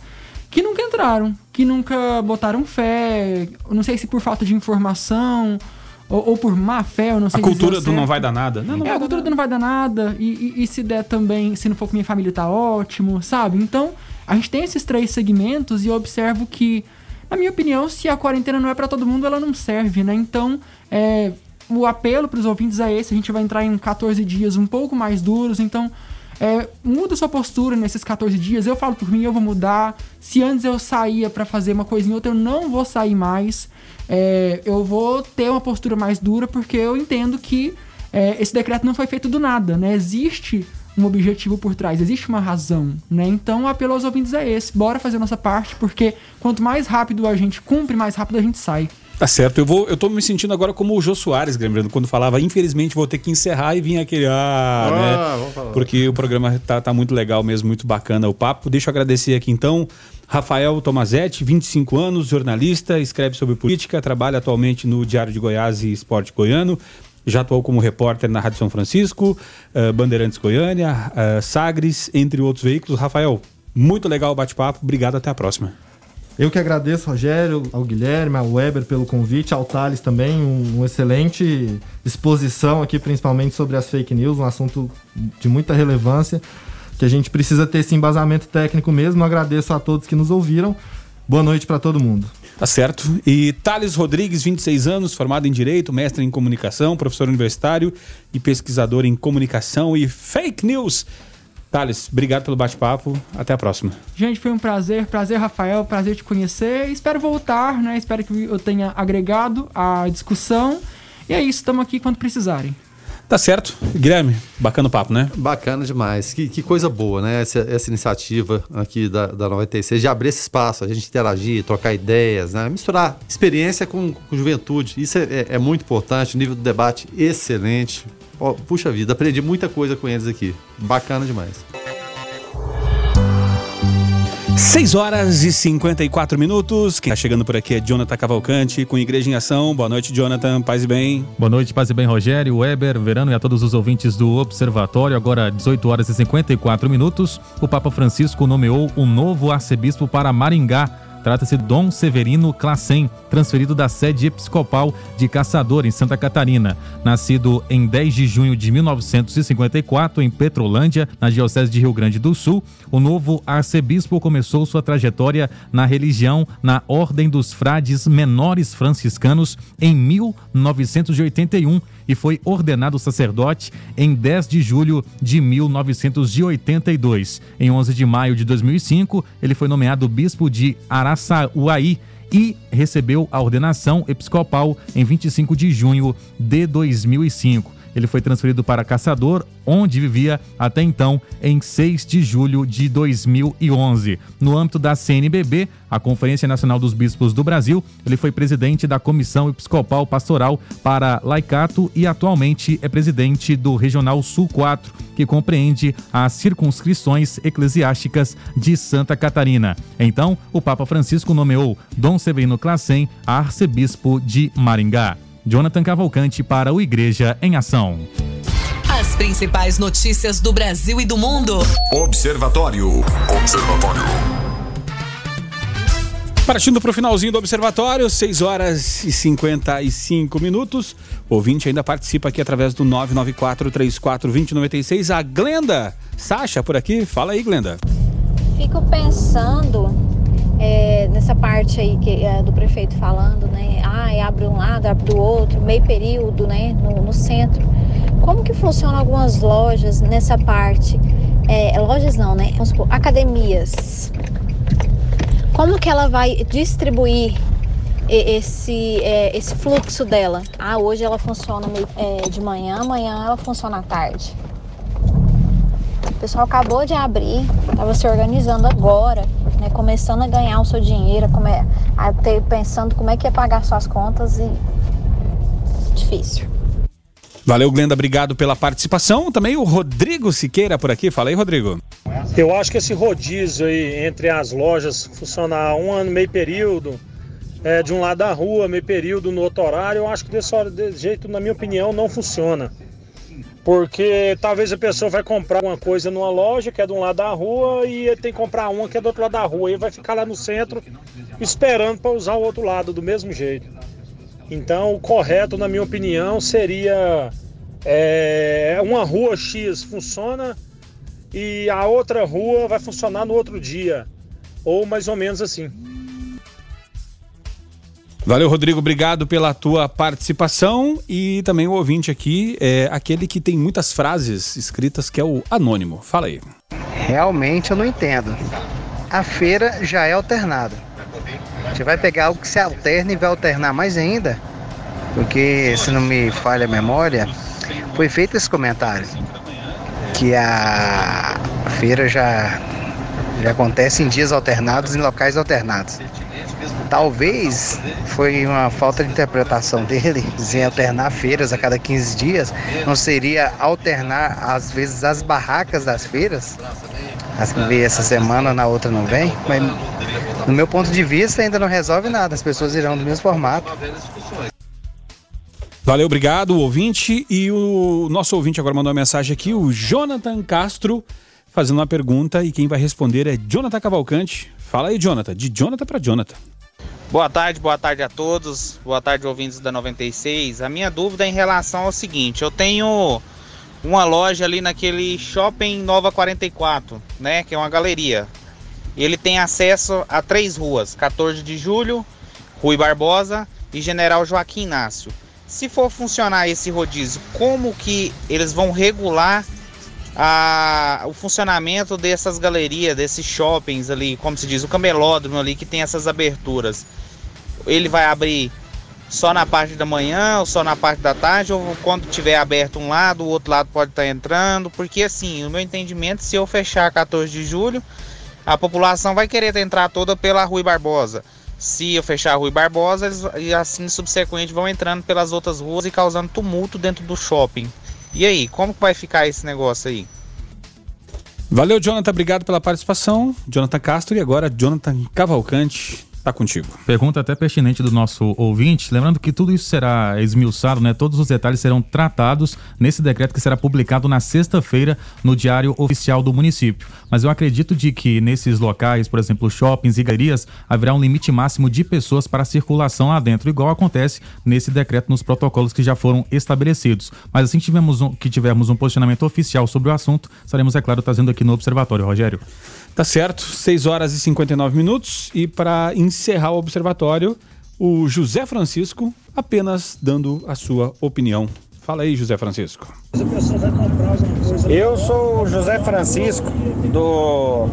que nunca entraram, que nunca botaram fé, não sei se por falta de informação ou, ou, por má fé, eu não sei A cultura do não vai dar nada. Não, não é, a cultura do não vai dar nada. E, e, e, se der também, se não for com minha família, tá ótimo, sabe? Então, a gente tem esses três segmentos e eu observo que, na minha opinião, se a quarentena não é para todo mundo, ela não serve, né? Então, é, o apelo para os ouvintes é esse. A gente vai entrar em 14 dias um pouco mais duros, então. É, muda sua postura nesses 14 dias. Eu falo por mim, eu vou mudar. Se antes eu saía para fazer uma coisa em outra, eu não vou sair mais é, eu vou ter uma postura mais dura porque eu entendo que é, esse decreto não foi feito do nada, né? Existe um objetivo por trás, existe uma razão, né? Então o apelo aos ouvintes é esse, bora fazer a nossa parte, porque quanto mais rápido a gente cumpre, mais rápido a gente sai. Tá certo, eu vou, eu tô me sentindo agora como o Jô Soares, lembrando, quando falava, infelizmente vou ter que encerrar e vir aquele, ah, ah né? Porque o programa tá, tá muito legal mesmo, muito bacana o papo. Deixa eu agradecer aqui então Rafael Tomazetti, 25 anos, jornalista, escreve sobre política, trabalha atualmente no Diário de Goiás e Esporte Goiano. Já atuou como repórter na Rádio São Francisco, uh, Bandeirantes Goiânia, uh, Sagres, entre outros veículos. Rafael, muito legal o bate-papo. Obrigado, até a próxima. Eu que agradeço, Rogério, ao Guilherme, ao Weber pelo convite, ao Thales também, um, um, excelente exposição aqui, principalmente sobre as fake news, um assunto de muita relevância que a gente precisa ter esse embasamento técnico mesmo. Agradeço a todos que nos ouviram. Boa noite para todo mundo. Tá certo. E Thales Rodrigues, 26 anos, formado em Direito, mestre em Comunicação, professor universitário e pesquisador em Comunicação e Fake News. Thales, obrigado pelo bate-papo. Até a próxima. Gente, foi um prazer. Prazer, Rafael. Prazer te conhecer. Espero voltar, né? Espero que eu tenha agregado a discussão. E é isso, estamos aqui quando precisarem. Tá certo. Guilherme, bacana o papo, né? Bacana demais. Que, que coisa boa, né? Essa, essa iniciativa aqui da, da 96 de abrir esse espaço, a gente interagir, trocar ideias, né? Misturar experiência com, com juventude. Isso é, é, é, muito importante. O nível do debate excelente. Oh, puxa vida, aprendi muita coisa com eles aqui. Bacana demais. 6 horas e 54 minutos. Quem está chegando por aqui é Jonathan Cavalcante, com Igreja em Ação. Boa noite, Jonathan. Paz e bem. Boa noite, paz e bem, Rogério, Weber, Verano e a todos os ouvintes do Observatório. Agora, 18 horas e 54 minutos. O Papa Francisco nomeou um novo arcebispo para Maringá. Trata-se de Dom Severino Classen, transferido da sede episcopal de Caçador, em Santa Catarina. Nascido em 10 de junho de 1954, em Petrolândia, na Diocese de Rio Grande do Sul, o novo arcebispo começou sua trajetória na religião na Ordem dos Frades Menores Franciscanos em 1981 e foi ordenado sacerdote em 10 de julho de 1982. Em 11 de maio de 2005, ele foi nomeado bispo de Araçuaí e recebeu a ordenação episcopal em 25 de junho de 2005. Ele foi transferido para Caçador, onde vivia até então, em 6 de julho de 2011. No âmbito da CNBB, a Conferência Nacional dos Bispos do Brasil, ele foi presidente da Comissão Episcopal Pastoral para Laicato e atualmente é presidente do Regional Sul 4, que compreende as circunscrições eclesiásticas de Santa Catarina. Então, o Papa Francisco nomeou Dom Severino Classen arcebispo de Maringá. Jonathan Cavalcante para o Igreja em Ação. As principais notícias do Brasil e do mundo. Observatório. Observatório. Partindo para o finalzinho do observatório, 6 horas e 55 minutos. O ouvinte ainda participa aqui através do 994-34-2096. A Glenda Sacha por aqui. Fala aí, Glenda. Fico pensando é, nessa parte aí que, é, do prefeito falando, né? Ah, abre um lado, abre do outro, meio período, né? No, no centro. Como que funcionam algumas lojas nessa parte? É, lojas não, né? Vamos supor, academias como que ela vai distribuir esse, é, esse fluxo dela? Ah, hoje ela funciona é, de manhã, amanhã ela funciona à tarde. O pessoal acabou de abrir, estava se organizando agora, né, começando a ganhar o seu dinheiro, come, a ter, pensando como é que é pagar suas contas e difícil. Valeu, Glenda, obrigado pela participação. Também o Rodrigo Siqueira por aqui. Fala aí, Rodrigo. Eu acho que esse rodízio aí entre as lojas funcionar um ano, meio período, é, de um lado da rua, meio período no outro horário, eu acho que desse, desse jeito, na minha opinião, não funciona. Porque talvez a pessoa vai comprar uma coisa numa loja que é de um lado da rua e ele tem que comprar uma que é do outro lado da rua. E vai ficar lá no centro esperando para usar o outro lado do mesmo jeito. Então, o correto, na minha opinião, seria é, uma rua X funciona e a outra rua vai funcionar no outro dia, ou mais ou menos assim. Valeu, Rodrigo. Obrigado pela tua participação. E também o ouvinte aqui é aquele que tem muitas frases escritas, que é o Anônimo. Fala aí. Realmente eu não entendo. A feira já é alternada. Você vai pegar algo que se alterna e vai alternar mais ainda. Porque, se não me falha a memória, foi feito esse comentário que a feira já, já acontece em dias alternados em locais alternados. Talvez foi uma falta de interpretação dele em alternar feiras a cada 15 dias. Não seria alternar, às vezes, as barracas das feiras? As que vem essa semana, na outra não vem. Mas, no meu ponto de vista, ainda não resolve nada. As pessoas irão do mesmo formato. Valeu, obrigado, ouvinte. E o nosso ouvinte agora mandou uma mensagem aqui, o Jonathan Castro, fazendo uma pergunta. E quem vai responder é Jonathan Cavalcante. Fala aí, Jonathan. De Jonathan para Jonathan. Boa tarde, boa tarde a todos. Boa tarde, ouvintes da 96. A minha dúvida é em relação ao seguinte: eu tenho uma loja ali naquele shopping Nova 44, né? Que é uma galeria. Ele tem acesso a três ruas: 14 de Julho, Rui Barbosa e General Joaquim Inácio. Se for funcionar esse rodízio, como que eles vão regular a, o funcionamento dessas galerias, desses shoppings ali, como se diz, o camelódromo ali que tem essas aberturas? Ele vai abrir só na parte da manhã ou só na parte da tarde ou quando tiver aberto um lado, o outro lado pode estar entrando? Porque assim, o meu entendimento, se eu fechar 14 de julho, a população vai querer entrar toda pela Rui Barbosa. Se eu fechar a Rui Barbosa, eles, e assim subsequente vão entrando pelas outras ruas e causando tumulto dentro do shopping. E aí, como que vai ficar esse negócio aí? Valeu, Jonathan. Obrigado pela participação. Jonathan Castro e agora Jonathan Cavalcante Tá contigo. Pergunta até pertinente do nosso ouvinte. Lembrando que tudo isso será esmiuçado, né? Todos os detalhes serão tratados nesse decreto que será publicado na sexta-feira no Diário Oficial do município. Mas eu acredito de que nesses locais, por exemplo, shoppings e galerias, haverá um limite máximo de pessoas para circulação lá dentro, igual acontece nesse decreto nos protocolos que já foram estabelecidos. Mas assim que tivermos um, que tivermos um posicionamento oficial sobre o assunto, estaremos, é claro, trazendo aqui no Observatório, Rogério. Tá certo, 6 horas e 59 minutos. E para encerrar o observatório, o José Francisco apenas dando a sua opinião. Fala aí, José Francisco. Eu sou o José Francisco do,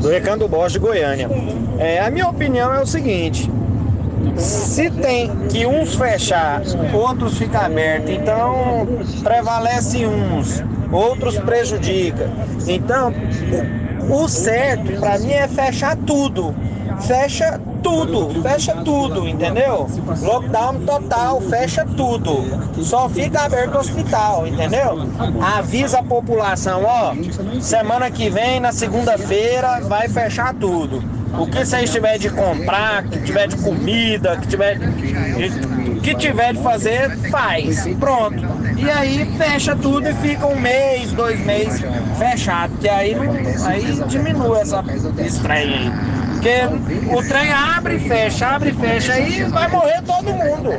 do Recanto Bosch de Goiânia. É, a minha opinião é o seguinte: Se tem que uns fechar, outros ficam abertos, então prevalece uns, outros prejudica. Então, o certo para mim é fechar tudo. Fecha tudo, fecha tudo, entendeu? Lockdown total, fecha tudo. Só fica aberto o hospital, entendeu? Avisa a população, ó, semana que vem, na segunda-feira, vai fechar tudo. O que vocês tiver de comprar, que tiver de comida, que tiver que tiver de fazer, faz. Pronto. E aí fecha tudo e fica um mês, dois meses fechado. Que aí, aí diminui essa estreia aí. Porque o trem abre e fecha, abre e fecha, e vai morrer todo mundo.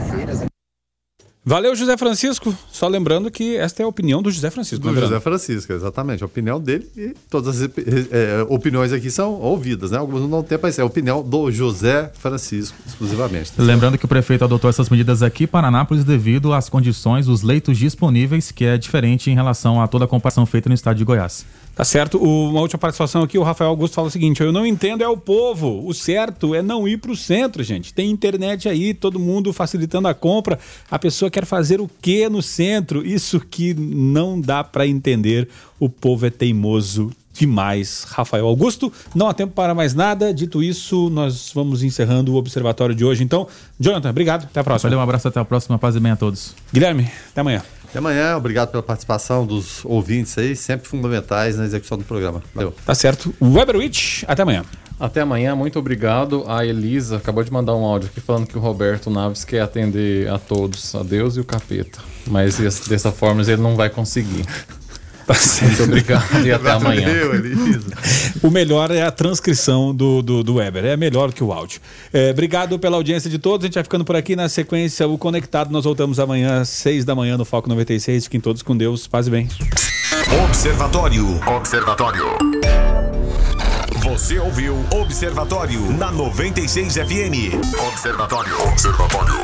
Valeu, José Francisco. Só lembrando que esta é a opinião do José Francisco. Do José Francisco, exatamente. A opinião dele e todas as é, opiniões aqui são ouvidas, né? Algumas não tem, mas é a opinião do José Francisco, exclusivamente. Lembrando que o prefeito adotou essas medidas aqui para Anápolis devido às condições, os leitos disponíveis, que é diferente em relação a toda a comparação feita no estado de Goiás. Tá certo. Uma última participação aqui, o Rafael Augusto fala o seguinte: eu não entendo é o povo. O certo é não ir para o centro, gente. Tem internet aí, todo mundo facilitando a compra. A pessoa quer fazer o que no centro? Isso que não dá para entender. O povo é teimoso demais. Rafael Augusto, não há tempo para mais nada. Dito isso, nós vamos encerrando o observatório de hoje. Então, Jonathan, obrigado. Até a próxima. Valeu, um abraço, até a próxima. Paz e bem a todos. Guilherme, até amanhã. Até amanhã, obrigado pela participação dos ouvintes aí, sempre fundamentais na execução do programa. Valeu. Tá certo. Weberwitch, até amanhã. Até amanhã, muito obrigado. A Elisa acabou de mandar um áudio aqui falando que o Roberto Naves quer atender a todos, a Deus e o capeta. Mas dessa forma ele não vai conseguir. Tá Muito obrigado e até amanhã. o melhor é a transcrição do, do, do Weber, é melhor que o áudio. É, obrigado pela audiência de todos, a gente vai ficando por aqui na sequência o Conectado. Nós voltamos amanhã às seis da manhã no Foco 96. Fiquem todos com Deus, paz e bem. Observatório. Observatório. Você ouviu Observatório na 96 FM. Observatório. Observatório.